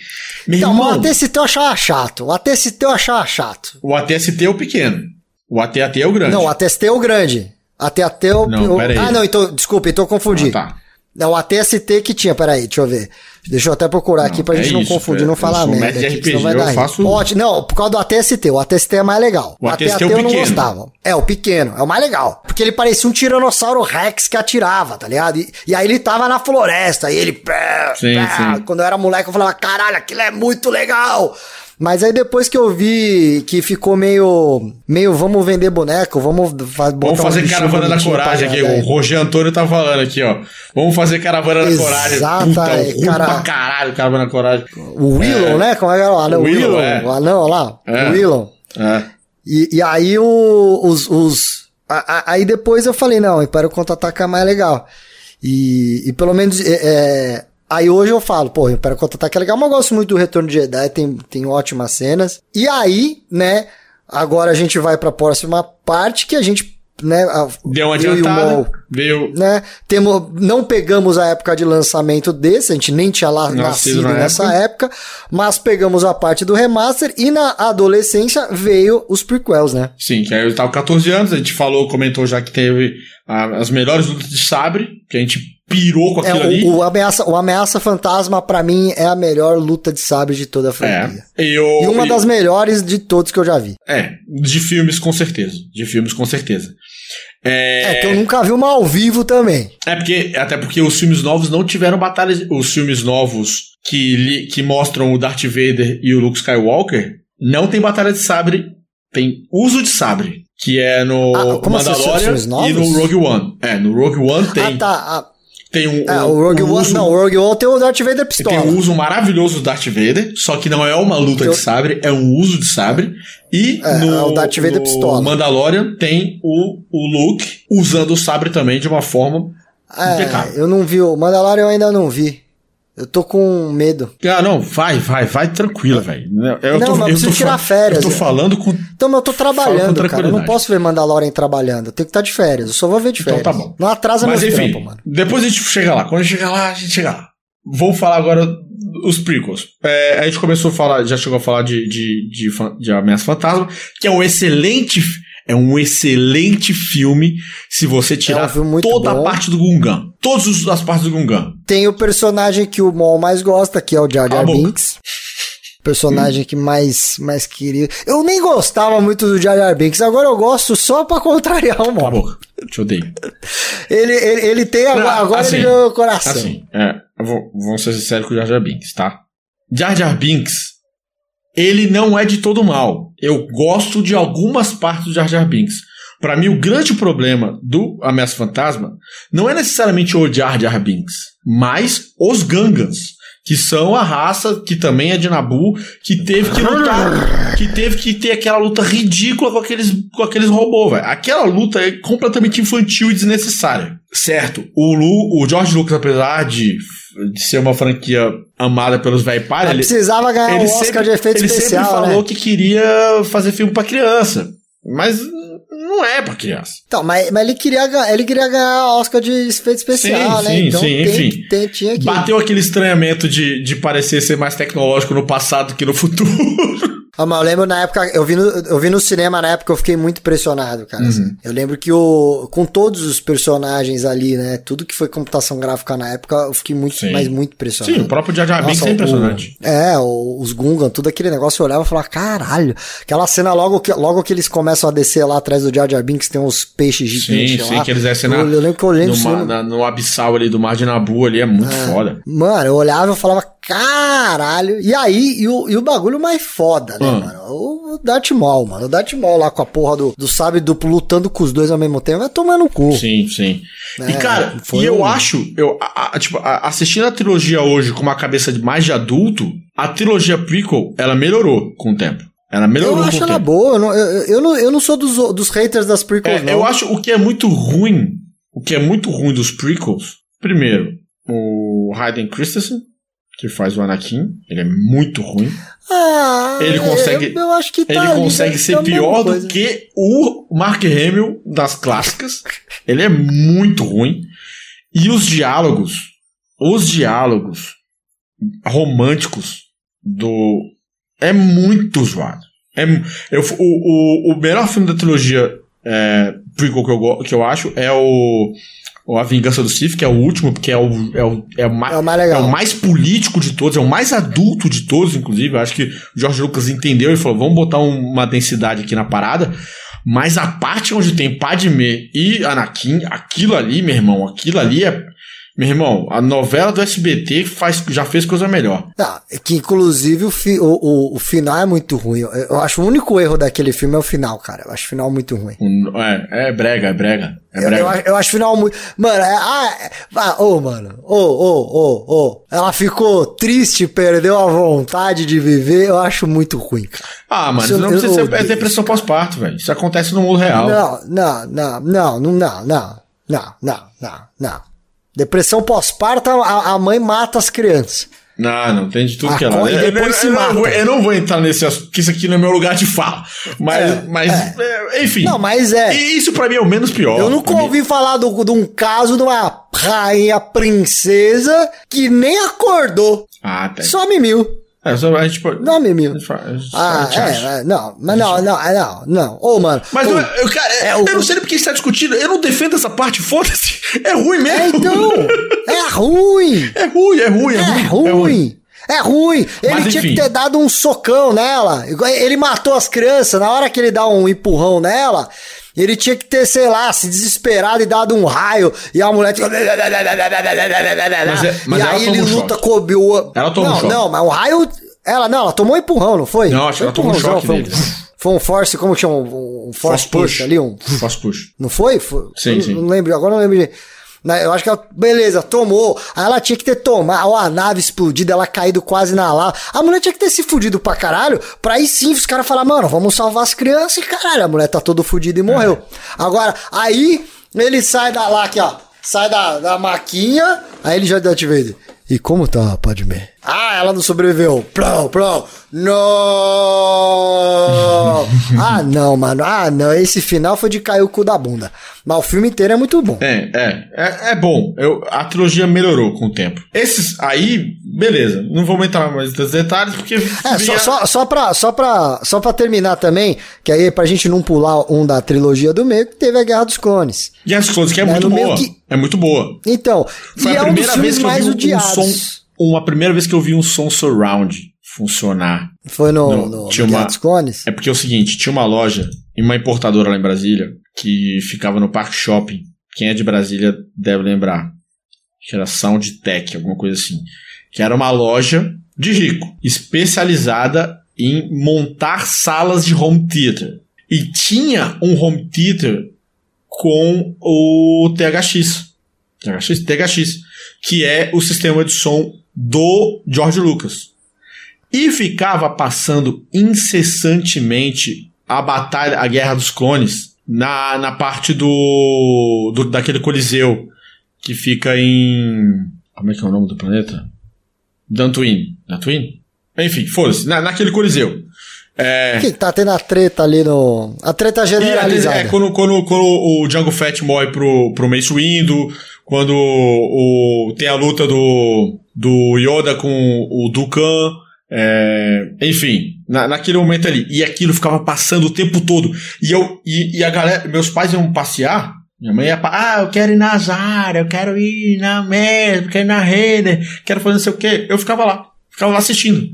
Meu Então, irmão, o ATST eu achava chato. O ATST eu achava chato. o ATST é o pequeno. O AT-AT é o grande. Não, o ATST é o grande. AT-AT é o. Não, o- aí. Ah, não, então, desculpa, então eu confundi. Ah, tá. Não, o ATST que tinha, peraí, deixa eu ver. Deixa eu até procurar aqui pra é gente não isso, confundir, é, não falar merda. aqui, RPG, senão vai dar faço- Ótimo, não, por causa do ATST. O ATST é mais legal. O ATST é o eu não pequeno. gostava. É, o pequeno, é o mais legal. Porque ele parecia um tiranossauro Rex que atirava, tá ligado? E, e aí ele tava na floresta, e ele. pé, Sim, pé. sim. Quando eu era moleque, eu falava, caralho, aquilo é muito legal. Mas aí depois que eu vi que ficou meio. meio vamos vender boneco, vamos fa- Vamos um fazer bichinho caravana da coragem aqui. ganhar O. Roger Antônio tá falando aqui, ó. Vamos fazer caravana da coragem. Exata, Puta, é, cara. pra caralho, caravana da coragem. O Willow, né? Como é que era o anão? O Willow, Willow, é. o anão lá. É. O Willow. É. E, e aí o- os. os a- a- aí depois eu falei, não, Império Contra-Ataca é mais legal. E, e pelo menos. é, é, aí hoje eu falo, pô, Império Contra-Ataca é legal, mas eu gosto muito do Retorno de Jedi, tem, tem ótimas cenas. E aí, né, agora a gente vai pra próxima parte que a gente. Né, a- Deu uma adiantada. Veio. né? Temo, não pegamos a época de lançamento desse, a gente nem tinha lá Nascido nascido na nessa época. mas pegamos a parte do remaster e na adolescência veio os prequels, né? Sim, que aí eu tava com 14 anos, a gente falou, comentou já que teve as melhores lutas de sabre, que a gente pirou com É, aquilo ali. o, o ameaça, o Ameaça Fantasma, pra mim, é a melhor luta de sabre de toda a franquia. É. E, eu, E uma e- das melhores de todos que eu já vi. É, de filmes com certeza. De filmes com certeza. É, que eu nunca vi uma ao vivo também. É porque, até porque os filmes novos não tiveram batalhas. Os filmes novos que, li- que mostram o Darth Vader e o Luke Skywalker não tem batalha de sabre, tem uso de sabre. Que é no Ah, assim, Mandalorian e no Rogue One. É, no Rogue One tem, Ah, tá. Ah, tem um, é, um- o Rogue um One. uso, Não, o Rogue One tem o Darth Vader pistola. tem um uso maravilhoso do Darth Vader, só que não é uma luta Eu- de sabre, é um uso de sabre. E É, no, é o Darth Vader pistola. Mandalorian tem o, o Luke usando o sabre também de uma forma impecável. É, eu não vi. O Mandalorian eu ainda não vi. Eu tô com medo. Ah, não, vai, vai, vai tranquilo, velho. Eu Não, tô, mas eu preciso tô tirar férias, Eu tô é. falando com. Então, mas eu tô trabalhando, cara. Eu não posso ver Mandalorian trabalhando. Eu tenho que estar de férias. Eu só vou ver de Então férias. tá bom. Não atrasa Mas meus enfim, trampos, depois a gente chega lá. Quando a gente chegar lá, a gente chega lá. Vou falar agora os prequels. É, a gente começou a falar, já chegou a falar de, de, de, de Ameaça Fantasma, que é um excelente. É um excelente filme se você tirar É um toda bom. a parte do Gungan. Todas as partes do Gungan. Tem o personagem que o Mol mais gosta, que é o Jar Jar. Binks. Personagem que mais, mais queria. Eu nem gostava muito do Jar Jar Binks, agora eu gosto só pra contrariar o Mol. boca. Te odeio. Ele, ele, ele tem agora, Não, agora assim, ele ganhou o coração. Assim, é, eu vou, vamos ser sinceros com o Jar Jar Binks, tá? Jar Jar Binks, ele não é de todo mal. Eu gosto de algumas partes do Jar Jar Binks. Pra mim, o grande problema do Ameaça Fantasma não é necessariamente o Jar Jar Binks, mas os Gangans, que são a raça que também é de Nabu, que teve que lutar, que teve que ter aquela luta ridícula com aqueles, com aqueles robôs, velho. Aquela luta é completamente infantil e desnecessária. Certo, o, Lu, o George Lucas, apesar de, de ser uma franquia amada pelos velho pai, Mas ele, precisava ganhar ele um Oscar sempre, de efeito ele especial, sempre falou né? que queria fazer filme pra criança. Mas não é pra criança. Então, mas, mas ele, queria, ele queria ganhar Oscar de efeito especial, Sim, né? sim, então sim, tem, enfim. tem- tinha que. Bateu aquele estranhamento de, de parecer ser mais tecnológico no passado que no futuro. Ah, eu lembro na época, eu vi, no, eu vi no cinema na época, eu fiquei muito impressionado, cara. Uhum. assim. Eu lembro que o, com todos os personagens ali, né? Tudo que foi computação gráfica na época, eu fiquei muito, Sim. mas muito impressionado. Sim, o próprio Jar Jar Binks é impressionante. o- é, o- os Gungan, tudo aquele negócio, eu olhava e falava, caralho. Aquela cena logo que, logo que eles começam a descer lá atrás do Jar Jar Binks, tem uns peixes Sim, gigantes sim, lá. que eles descem eu, na, eu lembro que eu olhei no no, cinema, ma- na- no abissal ali do Mar de Nabu ali, é muito foda. Mano, eu olhava e falava, caralho. E aí, e o, e o bagulho mais foda, né, Hum. mano? O, o Darth Maul, mano. O Darth Maul lá com a porra do, do sabre duplo lutando com os dois ao mesmo tempo, vai tomar no cu. Sim, sim. e É, cara, foi e eu um- acho, eu, a- a- tipo, a- assistindo a trilogia hoje com uma cabeça de mais de adulto, a trilogia prequel, ela melhorou com o tempo. Ela melhorou Eu acho ela tempo. boa. Eu não, eu, eu não, eu não sou dos, dos haters das prequels, É, não. eu acho o que é muito ruim, o que é muito ruim dos prequels, primeiro, o Hayden Christensen, que faz o Anakin, ele é muito ruim. Ah, Ele consegue- Eu, eu acho que tá Ele ali, consegue deve ser mesma pior do que o Mark Hamill das clássicas. Ele é muito ruim. E os diálogos, os diálogos românticos do é muito zoado. É, eu, o, o, o melhor filme da trilogia é, prequel que eu, que eu acho é o A Vingança do Sith, que é o último, porque é o, é o, é o, ma- É o mais é o mais político de todos, é o mais adulto de todos, inclusive. Eu acho que o George Lucas entendeu e falou: vamos botar um- uma densidade aqui na parada. Mas a parte onde tem Padme e Anakin, aquilo ali, meu irmão, aquilo ali é. Meu irmão, a novela do SBT faz, já fez coisa melhor. É que inclusive o, fi- o, o, o final é muito ruim. Eu, acho o único erro daquele filme é o final, cara. Eu acho o final muito ruim. Um- É, é brega, é brega. É Eu, eu, acho- eu acho o final muito. Mano, é. Ah, é- ah, ô, mano. Ô, ô, ô, ô. Ela ficou triste, perdeu a vontade de viver. Eu acho muito ruim, cara. Ah, mano, Isso não precisa ser é depressão pós-parto, velho. Isso acontece no mundo real. Não, não, não, não, não, não, não, não, não, não. Depressão pós-parto, a, a mãe mata as crianças. Não, não, tem de tudo que é lá. Acorda e Eu- eu- depois eu, se eu não mata. eu não vou entrar nesse assunto, porque isso aqui não é meu lugar de fala. Mas, É, mas é, enfim. Não, mas é. E isso pra mim é o menos pior. Eu nunca Pra mim- ouvi falar do- de um caso de uma rainha princesa que nem acordou. Ah, tem. Só mimiu. É, só a gente pode. Não gente- Ah, é, é, não, mas não, não, é, não, não. Ô, mano. Mas ô, eu, eu, cara, é, eu o- não sei nem porque você está discutindo. Eu não defendo essa parte, foda-se. É ruim é, mesmo. então, é ruim. É ruim, é ruim, é, É ruim. ruim. É ruim. Ele Mas, tinha que ter dado um socão nela. Ele matou as crianças. Na hora que ele dá um empurrão nela, ele tinha que ter, sei lá, se desesperado e dado um raio. E a mulher. Mas é- mas e aí ele um luta choque. com o. Ela toma um Não, choque. não, mas o raio. Ela não, ela tomou um empurrão, não foi? Não, acho que ela tomou um choque foi um, foi um force, como que chama? Um force, push. ali, um. Force push. Não foi? Foi- Sim, sim. Não lembro, agora não lembro. de- Na- Eu acho que ela, beleza, tomou. Aí ela tinha que ter tomado, ó, a nave explodida, ela caído quase na lava. A mulher tinha que ter se fudido pra caralho, pra aí sim os caras falar, mano, vamos salvar as crianças e caralho, a mulher tá todo fudida e morreu. Agora, aí ele sai da lá, aqui, ó, sai da, da maquinha, aí ele já deu Vader. E como tá, Padme? Ah, ela não sobreviveu. Plão, plão. Não! ah, não, mano. Ah, não. Esse final foi de cair o cu da bunda. Mas o filme inteiro é muito bom. É, é, é, é bom. Eu, a trilogia melhorou com o tempo. Esses aí, beleza. Não vou entrar mais nos detalhes, porque. É, só, vinha- só, só, pra, só, pra, só pra terminar também, que aí pra gente não pular um da trilogia do meio, que teve a Guerra dos Clones. E as Clones, que é, É, muito boa. que- É muito boa. Então, Foi e a é um dos primeira filmes vez que eu mais vi um, um som. Uma primeira vez que eu vi um som surround funcionar. Foi no, no, no tinha uma- dos Clones? É porque é o seguinte, tinha uma loja e uma importadora lá em Brasília que ficava no Parque Shopping. Quem é de Brasília deve lembrar. Que era Soundtech, alguma coisa assim. Que era uma loja de rico, especializada em montar salas de home theater. E tinha um home theater com o THX. THX, THX, que é o sistema de som do George Lucas. E ficava passando incessantemente a batalha, a Guerra dos Clones, na, na parte do, do daquele coliseu que fica em como é que é o nome do planeta? Dantooine. Dantooine? Enfim, foda-se, na, naquele coliseu. É, Que tá tendo a treta ali no. A treta e, generalizada. é, quando, quando, quando o Django Fett morre pro, pro Mace Windu, quando o, tem a luta do, do Yoda com o Dukan, É, enfim, na, naquele momento ali. E aquilo ficava passando o tempo todo. E eu e, e a galera, meus pais iam passear. Minha mãe ia pra, ah, eu quero ir na Zara, eu quero ir na Mesmo, quero ir na Renner, quero fazer não sei o quê. Eu ficava lá, ficava lá assistindo.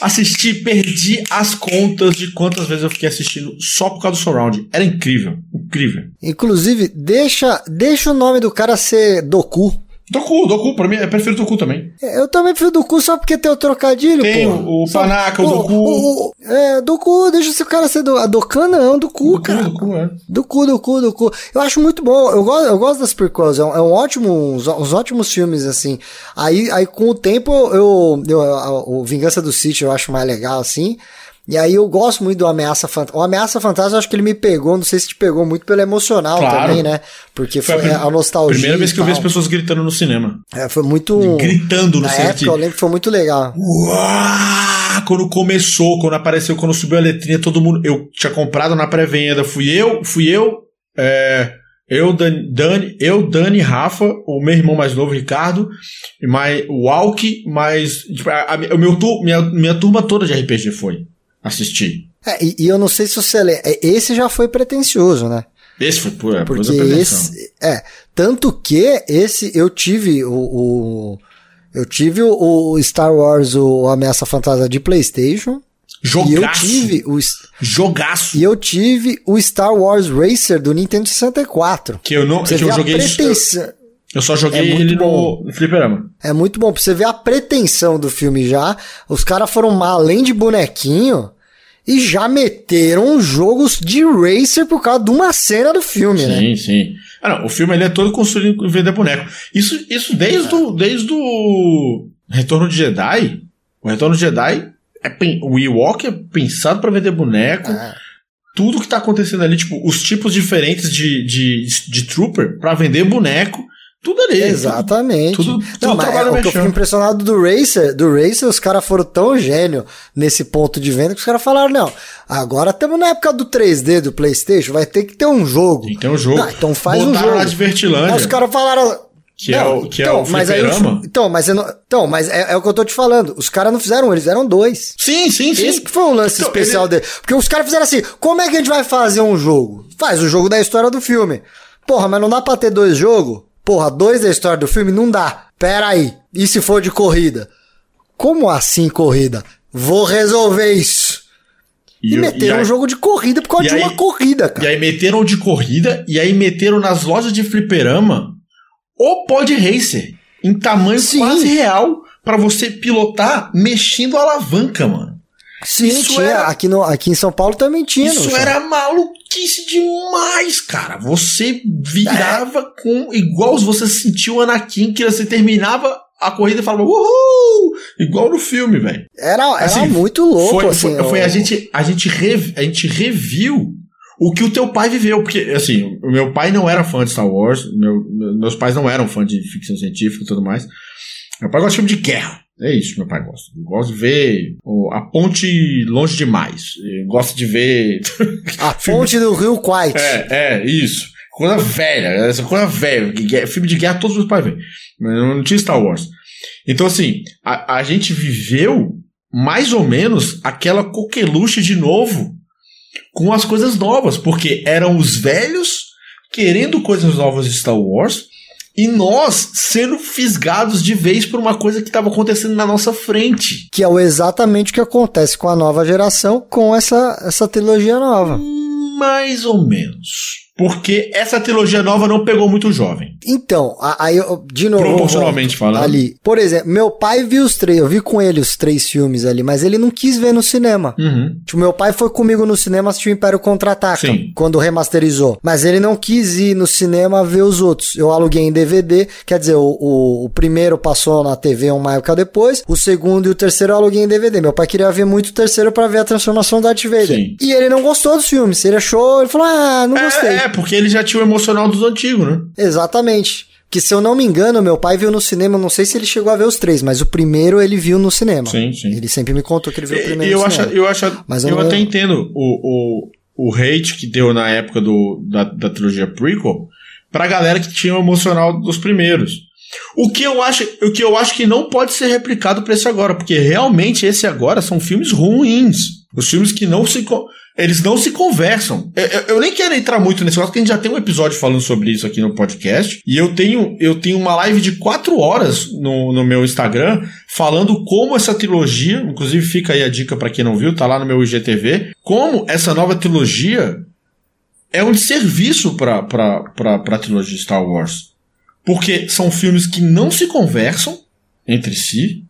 Assisti, perdi as contas de quantas vezes eu fiquei assistindo só por causa do surround. Era incrível, incrível. Inclusive, deixa, deixa o nome do cara ser Doku. Doku, Doku, pra mim, eu prefiro Doku também. É, eu também prefiro Doku só porque tem o trocadilho, Tem pô. o, Panaka, o, Doku. O, o, é, Doku, deixa esse cara ser do, a Dokan não, Doku, Doku, cara. Doku, é. Doku, Doku, Doku. Eu acho muito bom. Eu gosto, eu gosto das prequels. É um, é um ótimo, uns, uns ótimos filmes, assim. Aí, aí com o tempo, eu, eu, a- o Vingança do Sítio eu acho mais legal, assim. E aí eu gosto muito do Ameaça Fantasma. O Ameaça Fantasma eu acho que ele me pegou, não sei se te pegou muito pelo emocional Claro. também, né? Porque foi, Foi a a, nostalgia. Primeira vez que eu vi as pessoas gritando no cinema. É, foi muito. Gritando no Na cinema. época eu lembro que foi muito legal. Uau! Quando começou, quando apareceu, quando subiu a letrinha, todo mundo. Eu tinha comprado na pré-venda. Fui eu, fui eu, é, eu, Dani, Dani, eu, Dani, Rafa, o meu irmão mais novo, Ricardo, mais o Alck, mais. tipo, a- a- o meu, tu- minha, minha turma toda de RPG foi assistir. É, e, e eu não sei se você lembra. é, Esse já foi pretencioso, né? Esse foi por, por Porque esse. É. Tanto que esse eu tive o. o- eu tive o, o Star Wars, o Ameaça Fantasma de PlayStation. E eu Jogaço. tive o. Jogaço. E eu tive o Star Wars Racer do Nintendo 64. Que eu não. Você que eu joguei. pretensão. Eu só joguei É muito ele bom. no, Fliperama. É muito bom pra você ver a pretensão do filme já. Os caras foram além de bonequinho e já meteram jogos de racer por causa de uma cena do filme, né? Sim, sim. Ah, não, o filme ele é todo construído em vender boneco. Isso, isso desde, o, desde o Retorno de Jedi. O Retorno de Jedi, é, o Ewok é pensado pra vender boneco. É. Tudo que tá acontecendo ali, tipo, os tipos diferentes de, de, de Trooper pra vender boneco. Tudo ali. Exatamente. Tudo- tudo não, mas é, o que eu fico impressionado do Racer, do Racer, os caras foram tão gênio nesse ponto de venda que os caras falaram, não, agora estamos na época do 3D do Playstation, vai ter que ter um jogo. Tem que ter um jogo. Não, então faz um Botaram jogo. de Vertilândia. Aí os caras falaram... Que é o- que é o mas aí então, mas, não- então, mas é, é o que eu tô te falando. Os caras não fizeram um, eles fizeram dois. Sim, sim, sim. Esse que foi um lance Então, especial ele- dele. Porque os caras fizeram assim: como é que a gente vai fazer um jogo? Faz o jogo da história do filme. Porra, mas não dá pra ter dois jogos? Porra, dois da história do filme? Não dá. Pera aí. E se for de corrida? Como assim corrida? Vou resolver isso. E, o- meteram aí- um jogo de corrida por causa e de aí- uma corrida, E cara. aí meteram de corrida e aí meteram nas lojas de fliperama o Pod Racer em tamanho Sim. quase real pra você pilotar mexendo a alavanca, mano. Sim, isso tinha. era- Aqui, no, aqui em São Paulo também tinha. Isso era maluquice demais, cara. Você virava com igual você sentiu o Anakin que você terminava a corrida e falava uhul, igual no filme, velho. Era, era Assim, muito louco, Foi, assim. foi, foi a gente a gente rev- a gente reviu o que o teu pai viveu, porque assim, o meu pai não era fã de Star Wars, meu- meus pais não eram fã de ficção científica e tudo mais. Meu pai gosta de filme de guerra. É isso meu pai gosta. Ele gosta de ver a ponte longe demais. Ele gosta de ver A ponte do Rio Quite. é, é, isso. Coisa velha, essa coisa velha. Filme de guerra todos os meus pais veem. Não tinha Star Wars. Então, assim, a, a gente viveu mais ou menos aquela coqueluche de novo com as coisas novas, porque eram os velhos querendo coisas novas de Star Wars e nós sendo fisgados de vez por uma coisa que estava acontecendo na nossa frente. Que é o exatamente o que acontece com a nova geração, com essa, essa trilogia nova. Mais ou menos. Porque essa trilogia nova não pegou muito jovem. Então, aí eu, de novo. Proporcionalmente falando. Ali. Por exemplo, meu pai viu os três, eu vi com ele os três filmes ali, mas ele não quis ver no cinema. Uhum. Tipo, meu pai foi comigo no cinema assistir o Império Contra-Ataca, quando remasterizou. Mas ele não quis ir no cinema ver os outros. Eu aluguei em DVD, quer dizer, o, o, o primeiro passou na TV uma época depois, o segundo e o terceiro eu aluguei em DVD. Meu pai queria ver muito o terceiro pra ver a transformação do Darth Vader. Sim. E ele não gostou dos filmes. Ele achou, ele falou, ah, não gostei. É, é, porque ele já tinha o emocional dos antigos, né? Exatamente. Que se eu não me engano, meu pai viu no cinema, não sei se ele chegou a ver os três, mas o primeiro ele viu no cinema. Sim, sim. Ele sempre me contou que ele viu o primeiro e eu no acho, cinema. eu acho, Mas eu eu, até entendo o, o, o hate que deu na época do, da, da trilogia prequel pra galera que tinha o emocional dos primeiros. O que eu acho, o que eu acho que não pode ser replicado para esse agora, porque realmente esse agora são filmes ruins. Os filmes que não se eles não se conversam. Eu, eu, nem quero entrar muito nesse negócio, porque a gente já tem um episódio falando sobre isso aqui no podcast. E eu tenho, eu tenho uma live de quatro horas no, no meu Instagram falando como essa trilogia, inclusive fica aí a dica para quem não viu, tá lá no meu IGTV, como essa nova trilogia é um serviço para a trilogia Star Wars. Porque são filmes que não se conversam entre si,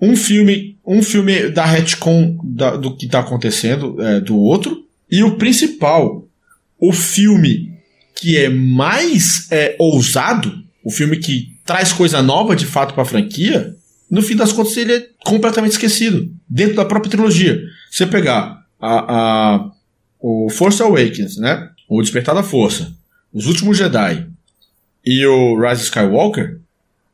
um filme, um filme da retcon da, do que está acontecendo é, do outro, e o principal, o filme que é mais é, ousado, o filme que traz coisa nova de fato para a franquia, no fim das contas ele é completamente esquecido dentro da própria trilogia. Você pegar a, a o Force Awakens, né? O Despertar da Força, Os Últimos Jedi e o Rise Skywalker,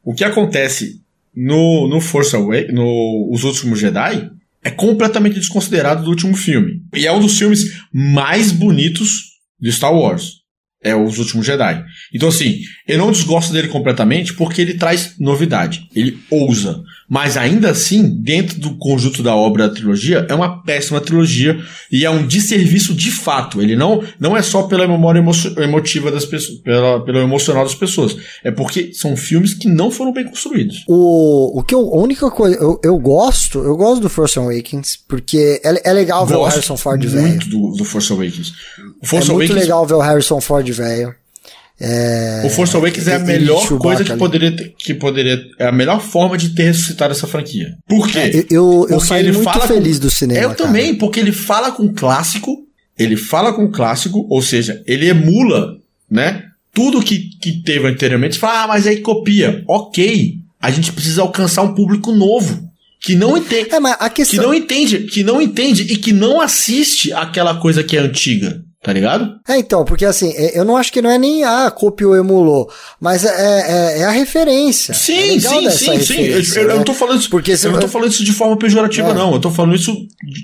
o que acontece no, no Force Away, no Os Últimos Jedi, é completamente desconsiderado do último filme. E é um dos filmes mais bonitos de Star Wars é Os Últimos Jedi. Então, assim, eu não desgosto dele completamente porque ele traz novidade. Ele ousa. Mas ainda assim, dentro do conjunto da obra da trilogia, é uma péssima trilogia e é um desserviço de fato. Ele não, não é só pela memória emo emotiva das pessoas, pela, pelo emocional das pessoas. É porque são filmes que não foram bem construídos. O, o que eu, a única coisa, eu, eu gosto, eu gosto do Force Awakens, porque é, é legal ver o Harrison Ford velho. muito do, do Force Awakens. Force é Awakens, muito legal ver o Harrison Ford velho. É, o Force Awakens é a melhor coisa que poderia, ter, que poderia. É a melhor forma de ter ressuscitado essa franquia. Por quê? É, eu, eu, saí muito feliz com, do cinema. Eu cara. também, porque ele fala com clássico, ele fala com clássico, ou seja, ele emula, né? Tudo que, que teve anteriormente. Fala, ah, mas aí copia. Ok. A gente precisa alcançar um público novo que não entende, é, questão... que não entende, que não entende e que não assiste aquela coisa que é antiga. Tá ligado? É, então, porque assim, é, eu não acho que não é nem a ah, copiou, emulou, mas é, é, é a referência. Sim, é sim, sim, sim. Eu, eu, né? não tô falando isso, porque eu não tô falando isso de forma pejorativa, é. não. Eu tô falando isso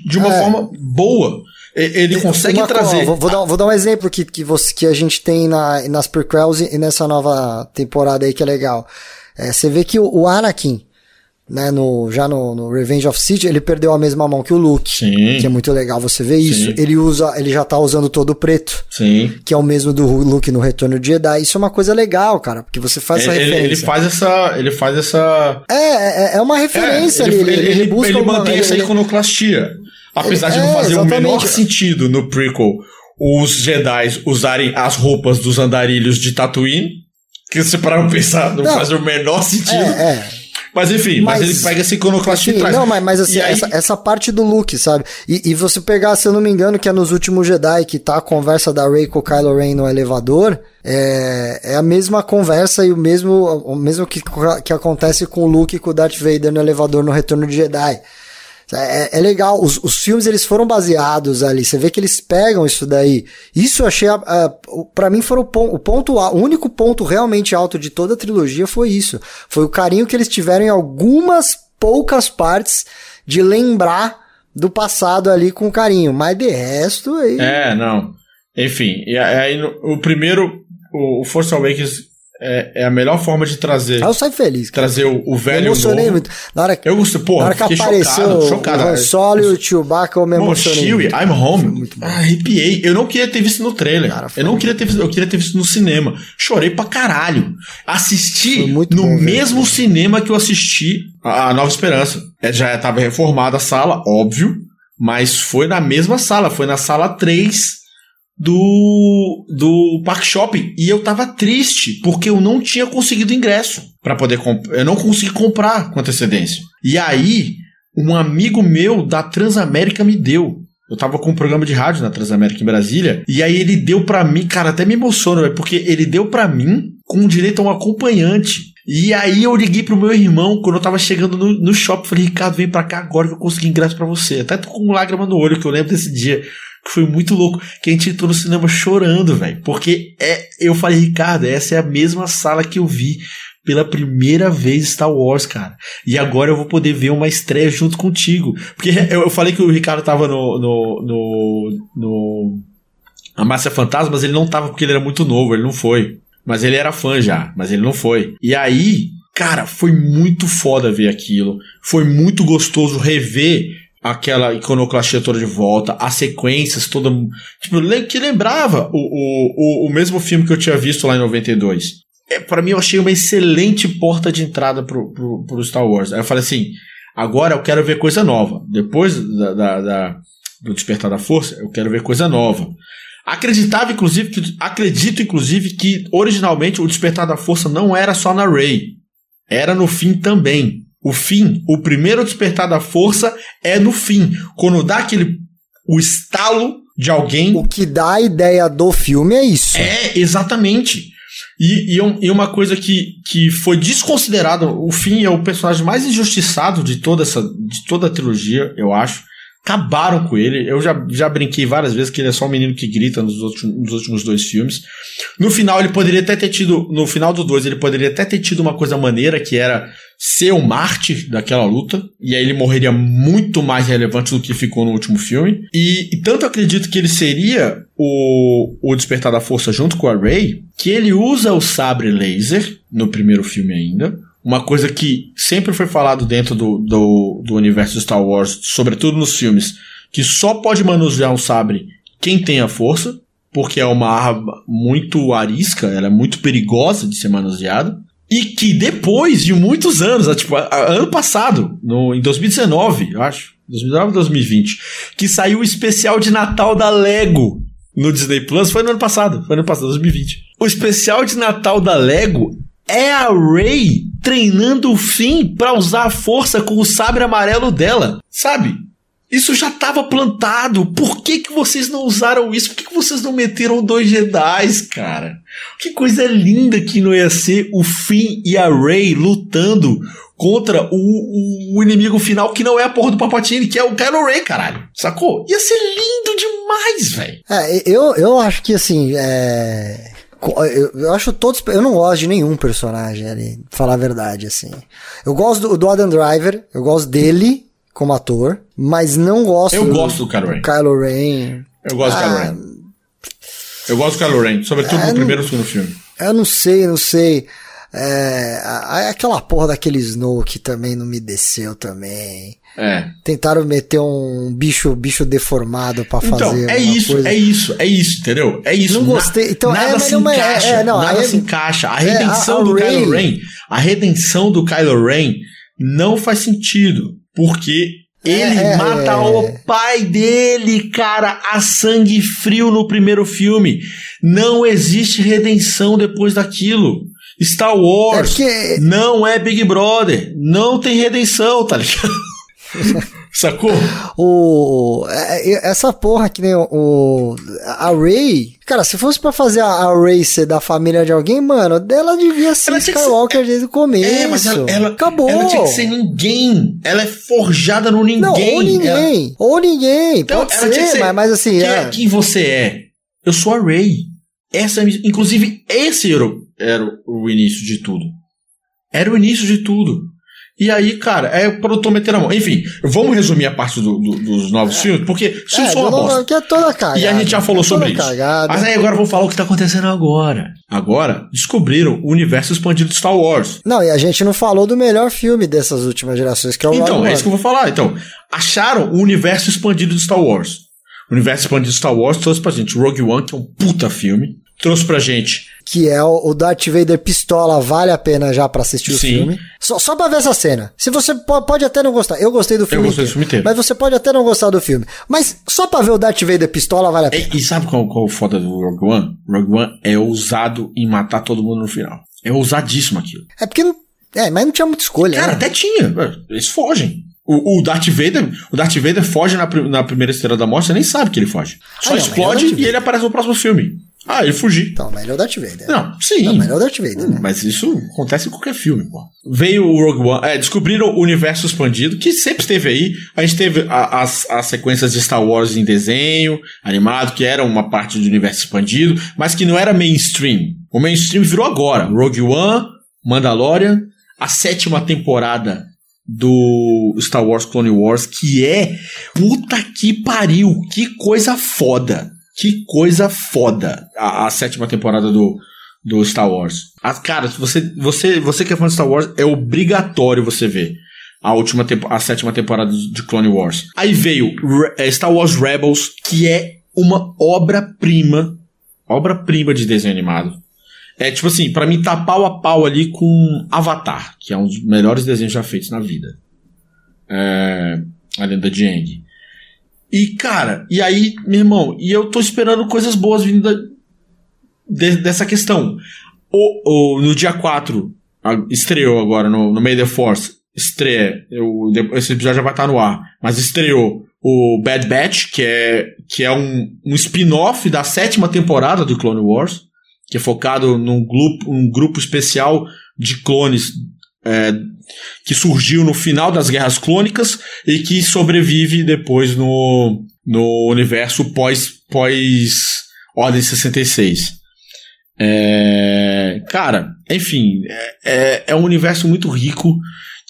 de uma é. forma boa. Ele consegue uma, trazer. Vou, vou, dar, vou dar um exemplo que, que, você, que a gente tem na, nas prequels e nessa nova temporada aí que é legal. É, você vê que o, o Anakin, né, no, já no, no, Revenge of Sith, ele perdeu a mesma mão que o Luke. Sim. Que é muito legal você ver isso. Ele usa, ele já tá usando todo o preto. Sim. Que é o mesmo do Luke no Retorno de Jedi. Isso é uma coisa legal, cara, porque você faz ele, essa referência. Ele faz essa, ele faz essa É, é, é uma referência é, ele, ele, ele, ele, busca ele mantém essa iconoclastia. Apesar de não é, fazer exatamente. o menor sentido no prequel os Jedi usarem as roupas dos andarilhos de Tatooine, que se para pensar, não, não, faz o menor sentido. É, é. Mas enfim, mas, mas ele pega essa iconoclastia assim, Não, mas, mas assim, essa, aí... essa parte do Luke, sabe? E, e você pegar, se eu não me engano, que é nos últimos Jedi, que tá a conversa da Rey com o Kylo Ren no elevador, é, é a mesma conversa e o mesmo, o mesmo que, que acontece com o Luke e com o Darth Vader no elevador no Retorno de Jedi. É, é, legal, os, os filmes eles foram baseados ali, você vê que eles pegam isso daí. Isso eu achei, uh, para mim foi o, o ponto, o único ponto realmente alto de toda a trilogia foi isso. Foi o carinho que eles tiveram em algumas poucas partes de lembrar do passado ali com carinho, mas de resto aí... É, não. Enfim, e aí o primeiro, o Force Awakens é, é, a melhor forma de trazer. Ah, eu saio feliz. Cara. Trazer o, o velho. Eu emocionei muito. Na hora que, eu gostei, pô, na hora que apareceu chocado, o Han Solo e o Chewbacca, eu me emocionei. Chewie, I'm home. Muito bom. Ah, arrepiei. Eu não queria ter visto no trailer. Cara, eu não queria ter visto, eu queria ter visto no cinema. Chorei pra caralho. Assisti no bom, mesmo velho. cinema que eu assisti a, a Nova Esperança. É, já estava reformada a sala, óbvio. Mas foi na mesma sala, foi na sala 3 do, do Park Shopping. E eu tava triste, porque eu não tinha conseguido ingresso para poder comprar. Eu não consegui comprar com antecedência. E aí, um amigo meu da Transamérica me deu. Eu tava com um programa de rádio na Transamérica em Brasília. E aí ele deu para mim, cara, até me emociona, porque ele deu para mim com direito a um acompanhante. E aí eu liguei pro meu irmão quando eu tava chegando no, no shopping. Falei, Ricardo, vem pra cá agora que eu consegui ingresso para você. Até tô com lágrima no olho, que eu lembro desse dia que foi muito louco, que a gente entrou no cinema chorando, velho. Porque é, eu falei, Ricardo, essa é a mesma sala que eu vi pela primeira vez Star Wars, cara. E agora eu vou poder ver uma estreia junto contigo. Porque eu, eu falei que o Ricardo tava no. no, no, no a Márcia Fantasmas, ele não tava porque ele era muito novo, ele não foi. Mas ele era fã já, mas ele não foi. E aí, cara, foi muito foda ver aquilo. Foi muito gostoso rever aquela iconoclastia toda de volta, as sequências toda. Tipo, que lembrava o, o, o, mesmo filme que eu tinha visto lá em 92. É, para mim, eu achei uma excelente porta de entrada pro, pro, pro Star Wars. Aí eu falei assim: agora eu quero ver coisa nova. Depois da, da, da do Despertar da Força, eu quero ver coisa nova. Acreditava, inclusive, que, acredito, inclusive, que originalmente o Despertar da Força não era só na Rey. Era no fim também. O fim, o primeiro despertar da força é no fim. Quando dá aquele. o estalo de alguém. O que dá a ideia do filme é isso. É, exatamente. E, e, e, uma coisa que, que foi desconsiderada, o Finn é o personagem mais injustiçado de toda essa de toda a trilogia, eu acho. Acabaram com ele. Eu já, já brinquei várias vezes que ele é só um menino que grita nos, nos últimos dois filmes. No final, ele poderia até ter tido. No final dos dois, ele poderia até ter tido uma coisa maneira que era ser o mártir daquela luta. E aí ele morreria muito mais relevante do que ficou no último filme. E, e tanto acredito que ele seria o, o Despertar da Força junto com a Rey, que ele usa o sabre laser no primeiro filme ainda uma coisa que sempre foi falado dentro do, do, do universo Star Wars, sobretudo nos filmes, que só pode manusear um sabre quem tem a força, porque é uma arma muito arisca, ela é muito perigosa de ser manuseada. E que depois de muitos anos, tipo, ano passado, no, em 2019, eu acho, 2019 2020, que saiu o especial de Natal da Lego no Disney Plus, foi no ano passado, foi no ano passado, 2020. O especial de Natal da Lego é a Rey treinando o Finn para usar a força com o sabre amarelo dela, sabe? Isso já estava plantado. Por que, que vocês não usaram isso? Por que, que vocês não meteram dois Jedi, cara? Que coisa linda que não ia ser o Finn e a Rey lutando contra o, o, inimigo final que não é a porra do Papatini, que é o Kylo Ren, caralho. Sacou? Ia ser lindo demais, velho. É, eu, eu acho que assim, é eu, eu, acho todos. Eu não gosto de nenhum personagem ali, falar a verdade, assim. Eu gosto do, do Adam Driver, eu gosto dele como ator, mas não gosto. Eu do, gosto do Kylo Ren. Kylo Ren. Eu gosto ah, do Kylo ah, Ren. Eu gosto do Kylo Ren, sobretudo é, no primeiro e segundo filme. Eu não sei, não sei. É, aquela porra daquele Snow que também não me desceu também. É. Tentaram meter um bicho bicho deformado para então, fazer. Então, é isso, coisa. é isso, é isso, entendeu? É isso. Não gostei. Então, nada é, se não, encaixa. É, não, nada se encaixa. A redenção a, a do Ray... Kylo Ren, a redenção do Kylo Ren não faz sentido. Porque ele é, mata é, o pai dele, cara, a sangue frio no primeiro filme. Não existe redenção depois daquilo. Star Wars é não é Big Brother. Não tem redenção, tá ligado? Sacou? O, é, é, essa porra que nem o, a Ray. Cara, se fosse para fazer a Ray ser da família de alguém, mano, ela devia ser ela Skywalker ser... desde o começo. É, mas ela, ela, Acabou. Ela tinha que ser ninguém. Ela é forjada no ninguém. Não, ou ninguém. Ela... Ou ninguém. Então, Pode ser, ser, mas, mas assim. Quem, é... quem você é? Eu sou a Ray. Essa, inclusive, esse era, era o início de tudo. Era o início de tudo. E aí, cara, é o produtor meter a mão. Enfim, vamos resumir a parte do, do, dos novos é. filmes, porque filmes é, são uma bosta. Que é toda cagada, e a gente já falou é sobre isso. Cagada. Mas aí agora eu vou falar o que tá acontecendo agora. Agora, descobriram o universo expandido de Star Wars. Não, e a gente não falou do melhor filme dessas últimas gerações, que é o Então, é isso que eu vou falar. Então, acharam o universo expandido de Star Wars. O universo expandido de Star Wars trouxe pra gente Rogue One, que é um puta filme trouxe pra gente. Que é o Darth Vader pistola, vale a pena já pra assistir Sim. o filme. Só, só pra ver essa cena. Se você pode até não gostar. Eu gostei do filme. Eu gostei do filme inteiro. Mas você pode até não gostar do filme. Mas só pra ver o Darth Vader pistola, vale a pena. E, e sabe qual, qual é o foda do Rogue One? Rogue One é ousado em matar todo mundo no final. É ousadíssimo aquilo. É porque. É, mas não tinha muita escolha. Cara, né? até tinha. Eles fogem. O, o, Darth Vader, o Darth Vader foge na, na primeira estrela da morte, você nem sabe que ele foge. Só ah, não, explode é e ele aparece no próximo filme. Ah, ele fugir. Então, melhor o Darth Vader. Não, sim. Não, melhor o Darth Vader, né? Mas isso acontece em qualquer filme, pô. Veio o Rogue One, é, descobriram o universo expandido, que sempre esteve aí. A gente teve a, as, as sequências de Star Wars em desenho, animado, que era uma parte do universo expandido, mas que não era mainstream. O mainstream virou agora. Rogue One, Mandalorian, a sétima temporada do Star Wars Clone Wars, que é puta que pariu, que coisa foda. Que coisa foda. A, a sétima temporada do, do Star Wars. Cara, você, você, você que é fã de Star Wars, é obrigatório você ver a última a sétima temporada de Clone Wars. Aí veio é, Star Wars Rebels, que é uma obra-prima, obra-prima de desenho animado. É tipo assim, para mim tá pau a pau ali com Avatar, que é um dos melhores desenhos já feitos na vida. É, a lenda de Aang. E cara, e aí, meu irmão, e eu tô esperando coisas boas vindo da, de, dessa questão. O, o, no dia 4, estreou agora no, no May the Force, estreia, eu, esse episódio já vai estar no ar, mas estreou o Bad Batch, que é, que é um, um spin-off da sétima temporada do Clone Wars, que é focado num grupo, um grupo especial de clones é, que surgiu no final das Guerras Clônicas e que sobrevive depois no, no universo pós, pós Ordem 66. É, cara, enfim, é, é, é um universo muito rico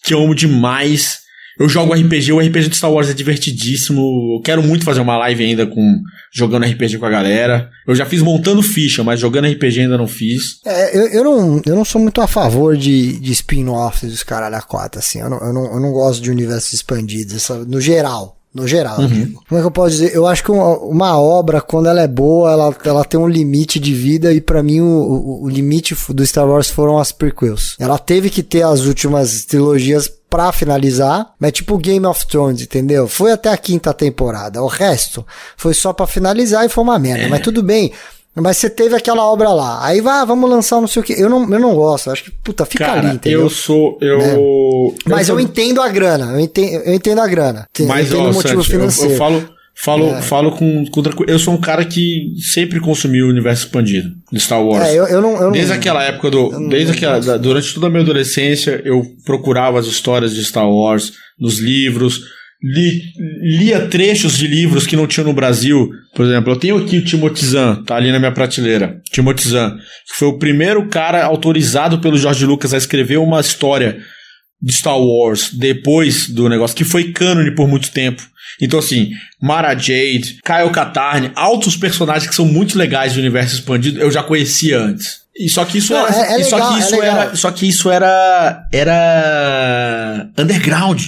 que eu amo demais. Eu jogo RPG, o RPG de Star Wars é divertidíssimo. Eu quero muito fazer uma live ainda com jogando RPG com a galera. Eu já fiz montando ficha, mas jogando RPG ainda não fiz. É, eu, eu, não, eu não sou muito a favor de, de spin-offs dos caralho a quatro, assim. Eu não, eu, não, eu não gosto de universos expandidos, no geral. No geral, uhum. Como é que eu posso dizer? Eu acho que uma, uma, obra, quando ela é boa, ela, ela tem um limite de vida, e para mim o, o, o, limite do Star Wars foram as prequels. Ela teve que ter as últimas trilogias pra finalizar, mas tipo Game of Thrones, entendeu? Foi até a quinta temporada. O resto foi só para finalizar e foi uma merda. É. Mas tudo bem. Mas você teve aquela obra lá. Aí vai, vamos lançar não sei o que. Eu não, eu não gosto. Acho que, puta, fica Cara, ali, entendeu? Eu sou. Eu. Né? Mas eu, eu, entendo a grana. Eu entendo, eu entendo a grana. Mas, eu entendo ó, o motivo Santi, financeiro. Eu, eu falo. Falo, é. falo com, com Eu sou um cara que sempre consumiu o universo expandido de Star Wars. É, eu, eu não, eu desde não, aquela época do. Não, desde aquela. Durante toda a minha adolescência, eu procurava as histórias de Star Wars nos livros. Li, lia trechos de livros que não tinham no Brasil. Por exemplo, eu tenho aqui o Timothy Zahn, tá ali na minha prateleira. Timothy Zahn, que foi o primeiro cara autorizado pelo George Lucas a escrever uma história de Star Wars depois do negócio, que foi cânone por muito tempo. Então, assim, Mara Jade, Kyle Katarn, altos personagens que são muito legais do universo expandido, eu já conhecia antes. E só que isso Não, era, é, é só que isso é era, só que isso era era underground.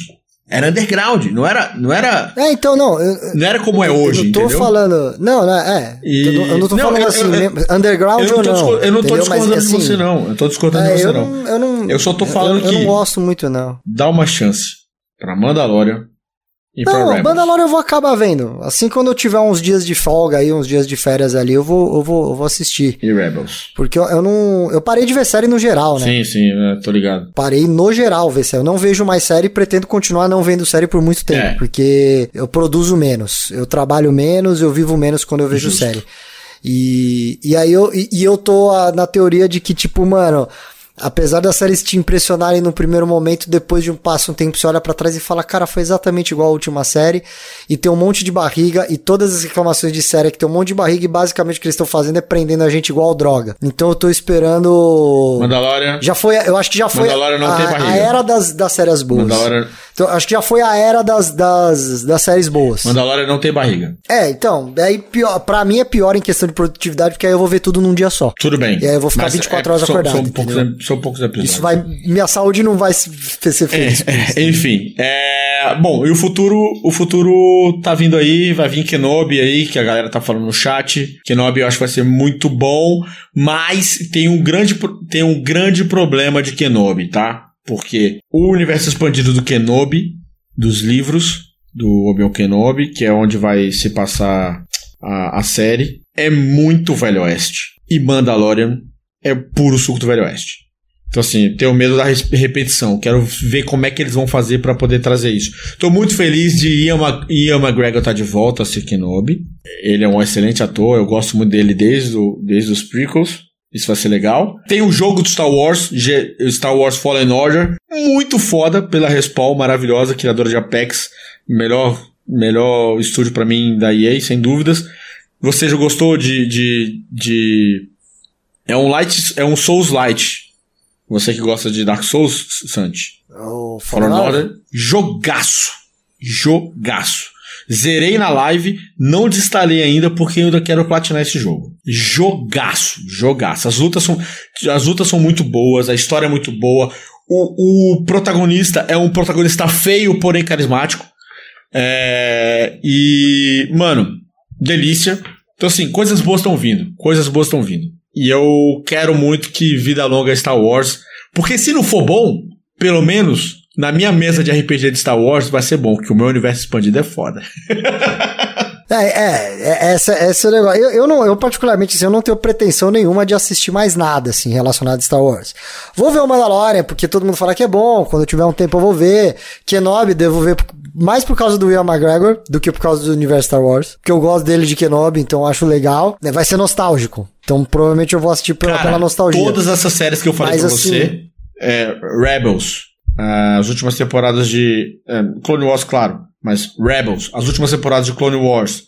Era underground, não era, não era. É, então não. Eu, não era como é hoje. Eu não tô entendeu? falando. Não, não, é. E... Eu não tô não, falando eu, assim, underground ou não. Eu não tô discordando Mas, assim, de você, não. Eu tô discordando é, de você, não. Eu não. Eu só tô falando que. Eu não gosto muito, não. Dá uma chance pra Mandalorian e não, Mandalorian eu vou acabar vendo. Assim, quando eu tiver uns dias de folga aí, uns dias de férias ali, eu vou, eu vou, eu vou assistir. E Rebels. Porque eu, eu não. Eu parei de ver série no geral, né? Sim, sim, é, tô ligado. Parei no geral ver série. Eu não vejo mais série e pretendo continuar não vendo série por muito tempo. É. Porque eu produzo menos. Eu trabalho menos, eu vivo menos quando eu vejo Justo. série. E, e aí eu, e, e eu tô a, na teoria de que, tipo, mano, Apesar das séries te impressionarem no primeiro momento, depois de um passo, um tempo, você olha para trás e fala, cara, foi exatamente igual a última série, e tem um monte de barriga, e todas as reclamações de série é que tem um monte de barriga, e basicamente o que eles estão fazendo é prendendo a gente igual droga. Então eu tô esperando. Mandalorian. Já foi, eu acho que já foi Mandalorian não a, tem barriga. a era das, das séries boas. Mandalorian. Então, acho que já foi a era das, das, das séries boas. Mandalorian não tem barriga. É, então, aí pior, pra mim é pior em questão de produtividade, porque aí eu vou ver tudo num dia só. Tudo bem. E aí eu vou ficar Mas 24 é, horas são, acordado. São poucos, são poucos episódios. Isso vai. Minha saúde não vai ser feliz. É, é, enfim. É, bom, e o futuro. O futuro tá vindo aí, vai vir Kenobi aí, que a galera tá falando no chat. Kenobi eu acho que vai ser muito bom, mas tem um grande, tem um grande problema de Kenobi, tá? Porque o universo expandido do Kenobi, dos livros do Obi-Wan Kenobi, que é onde vai se passar a, a série, é muito Velho Oeste. E Mandalorian é puro suco do Velho Oeste. Então, assim, tenho medo da repetição. Quero ver como é que eles vão fazer para poder trazer isso. Tô muito feliz de Ian, Ma Ian McGregor estar tá de volta a ser Kenobi. Ele é um excelente ator, eu gosto muito dele desde, o, desde os prequels. Isso vai ser legal. Tem o jogo do Star Wars, Star Wars Fallen Order. Muito foda pela Respawn, maravilhosa, criadora de Apex. Melhor, melhor estúdio para mim da EA, sem dúvidas. Você já gostou de, de, de... É um light, é um Souls Light. Você que gosta de Dark Souls, Santi. Oh, Fallen Order. Jogaço. Jogaço. Zerei na live, não desinstalei ainda porque eu ainda quero platinar esse jogo. jogaço, jogaço. As lutas são, as lutas são muito boas, a história é muito boa. O, o protagonista é um protagonista feio, porém carismático. É, e, mano, delícia. Então, assim, coisas boas estão vindo. Coisas boas estão vindo. E eu quero muito que vida longa Star Wars. Porque se não for bom, pelo menos na minha mesa de RPG de Star Wars vai ser bom, que o meu universo expandido é foda. É, é, é, essa, essa é o negócio. Eu, eu, não, eu particularmente, assim, eu não tenho pretensão nenhuma de assistir mais nada, assim, relacionado a Star Wars. Vou ver o Mandalorian, porque todo mundo fala que é bom, quando eu tiver um tempo eu vou ver. Kenobi, devo ver mais por causa do Will McGregor do que por causa do universo Star Wars. Porque eu gosto dele de Kenobi, então acho legal. É, vai ser nostálgico. Então provavelmente eu vou assistir pela, Cara, pela nostalgia. Todas essas séries que eu falei Mas, pra assim, você, é, Rebels, ah, as últimas temporadas de é, Clone Wars, claro, mas Rebels, as últimas temporadas de Clone Wars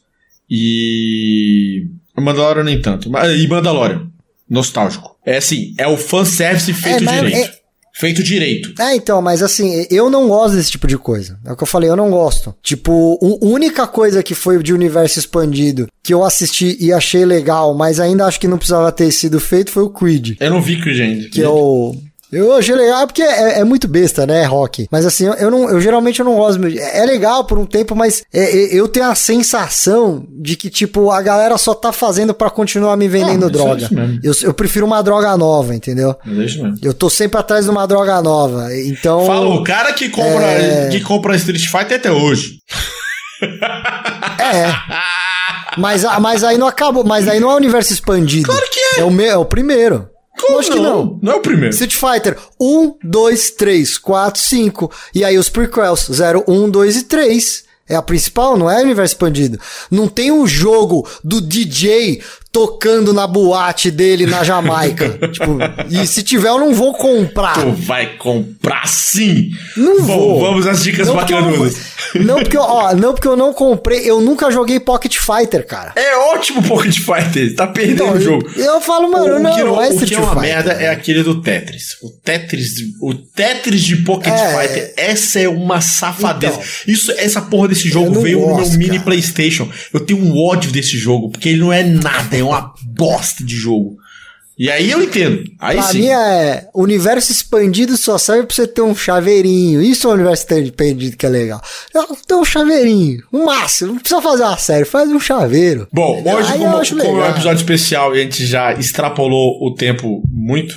e Mandalorian nem tanto, mas, e Mandalorian, nostálgico. É assim, é o fanservice feito É, direito. é- Feito direito. É, então, mas assim, eu não gosto desse tipo de coisa. É o que eu falei, eu não gosto. Tipo, a única coisa que foi de universo expandido que eu assisti e achei legal, mas ainda acho que não precisava ter sido feito foi o Creed. Eu não vi Creed ainda. Que eu. Eu achei legal, porque é, é muito besta, né, rock? Mas assim, eu, não, eu geralmente eu não gosto. É é legal por um tempo, mas é- é- eu tenho a sensação de que, tipo, a galera só tá fazendo pra continuar me vendendo Ah, é droga. mesmo. Eu, eu prefiro uma droga nova, entendeu? Eu tô sempre atrás de uma droga nova. Então. Fala, o cara que compra, É. que compra Street Fighter até hoje. É. Mas, a- mas aí não acabou. Mas aí não é universo expandido. Claro que é. É o, me, é o primeiro. Como Acho que não. Não é o primeiro. Street Fighter 1, 2, 3, 4, 5. E aí os prequels 0, 1, 2 e 3. É a principal, não é universo expandido. Não tem um jogo do DJ tocando na boate dele na Jamaica. tipo, e se tiver, eu não vou comprar. Tu vai comprar sim. Não Bom, vou. vamos às dicas Não porque, eu, bacanudas. não, porque eu, ó, não porque eu não comprei, eu nunca joguei Pocket Fighter, cara. É ótimo Pocket Fighter. Tá perdendo Então, o jogo. Eu, eu falo, mano, o, não, que não é o que é uma Fighter. merda é aquele do Tetris. O Tetris, o Tetris de Pocket É. Fighter, essa é uma safadeza. Então. Isso, essa porra desse jogo veio no gosto, meu mini cara. PlayStation. Eu tenho um ódio desse jogo, porque ele não é nada, é uma bosta de jogo. E aí eu entendo. Aí Pra sim. mim é universo expandido só serve pra você ter um chaveirinho. Isso é um universo expandido que é legal. Tem um chaveirinho, um máximo. Não precisa fazer uma série, faz um chaveiro. Bom, hoje, Aí como, como é um episódio especial e a gente já extrapolou o tempo muito,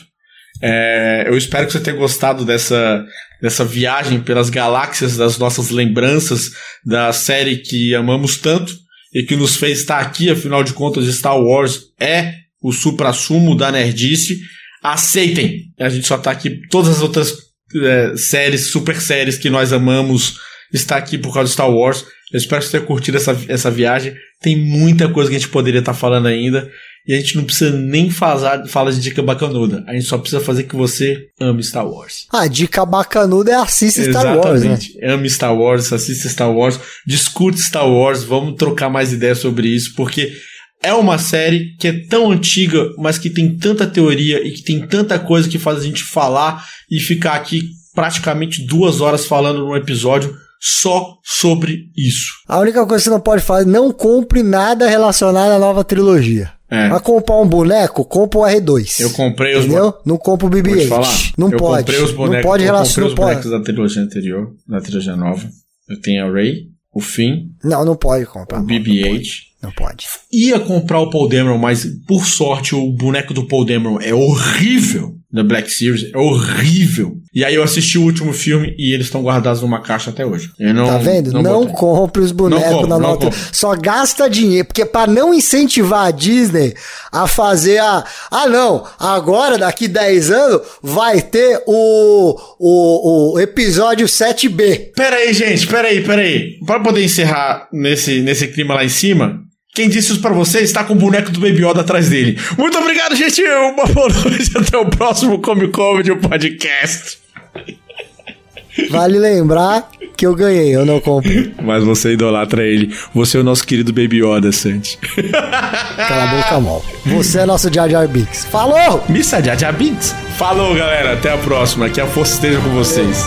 é, eu espero que você tenha gostado dessa, dessa viagem pelas galáxias, das nossas lembranças da série que amamos tanto e que nos fez estar aqui, afinal de contas, Star Wars é o supra-sumo da nerdice. Aceitem! A gente só tá aqui, todas as outras é, séries, super séries que nós amamos, está aqui por causa de Star Wars. Eu espero que você tenha curtido essa, essa viagem. Tem muita coisa que a gente poderia estar falando ainda. E a gente não precisa nem falar, falar de dica bacanuda. A gente só precisa fazer que você ame Star Wars. A dica bacanuda é assista Star Wars, né? Exatamente. Ame Star Wars, assista Star Wars, discute Star Wars, vamos trocar mais ideias sobre isso, porque é uma série que é tão antiga, mas que tem tanta teoria e que tem tanta coisa que faz a gente falar e ficar aqui praticamente duas horas falando num episódio só sobre isso. A única coisa que você não pode fazer, não compre nada relacionado à nova trilogia. É. Vai comprar um boneco, compra o R2. Eu comprei os Entendeu? Não compra o Vou te BB-8. falar. Não eu pode. comprei os bonecos, não pode eu comprei os bonecos da trilogia anterior, da trilogia nova. Eu tenho a Ray, o Finn, Não, não pode comprar. o não, não BB-8. pode. Não pode. Ia comprar o Paul Dameron, mas por sorte o boneco do Paul Dameron é horrível. Da Black Series é horrível. E aí eu assisti o último filme e eles estão guardados numa caixa até hoje. Eu não, Tá vendo? Não, botei. compre os bonecos Não compro, na não nota. compro. Só gasta dinheiro, porque para não incentivar a Disney a fazer a. Ah, não, agora daqui 10 anos vai ter o, o, o episódio 7B. Pera aí, gente, pera aí, pera aí. Pra poder encerrar nesse, nesse clima lá em cima, quem disse isso pra você está com o boneco do Baby Yoda atrás dele. Muito obrigado, gente. Uma boa noite. Até o próximo Come Comedy Podcast. Vale lembrar que eu ganhei, eu não comprei. Mas você idolatra ele. Você é o nosso querido Baby Yoda, Santi. Cala a boca, mal. Você é nosso Jar Jar Binks. Falou! Missa Jaja Binks. Falou, galera. Até a próxima. Que a força esteja com vocês.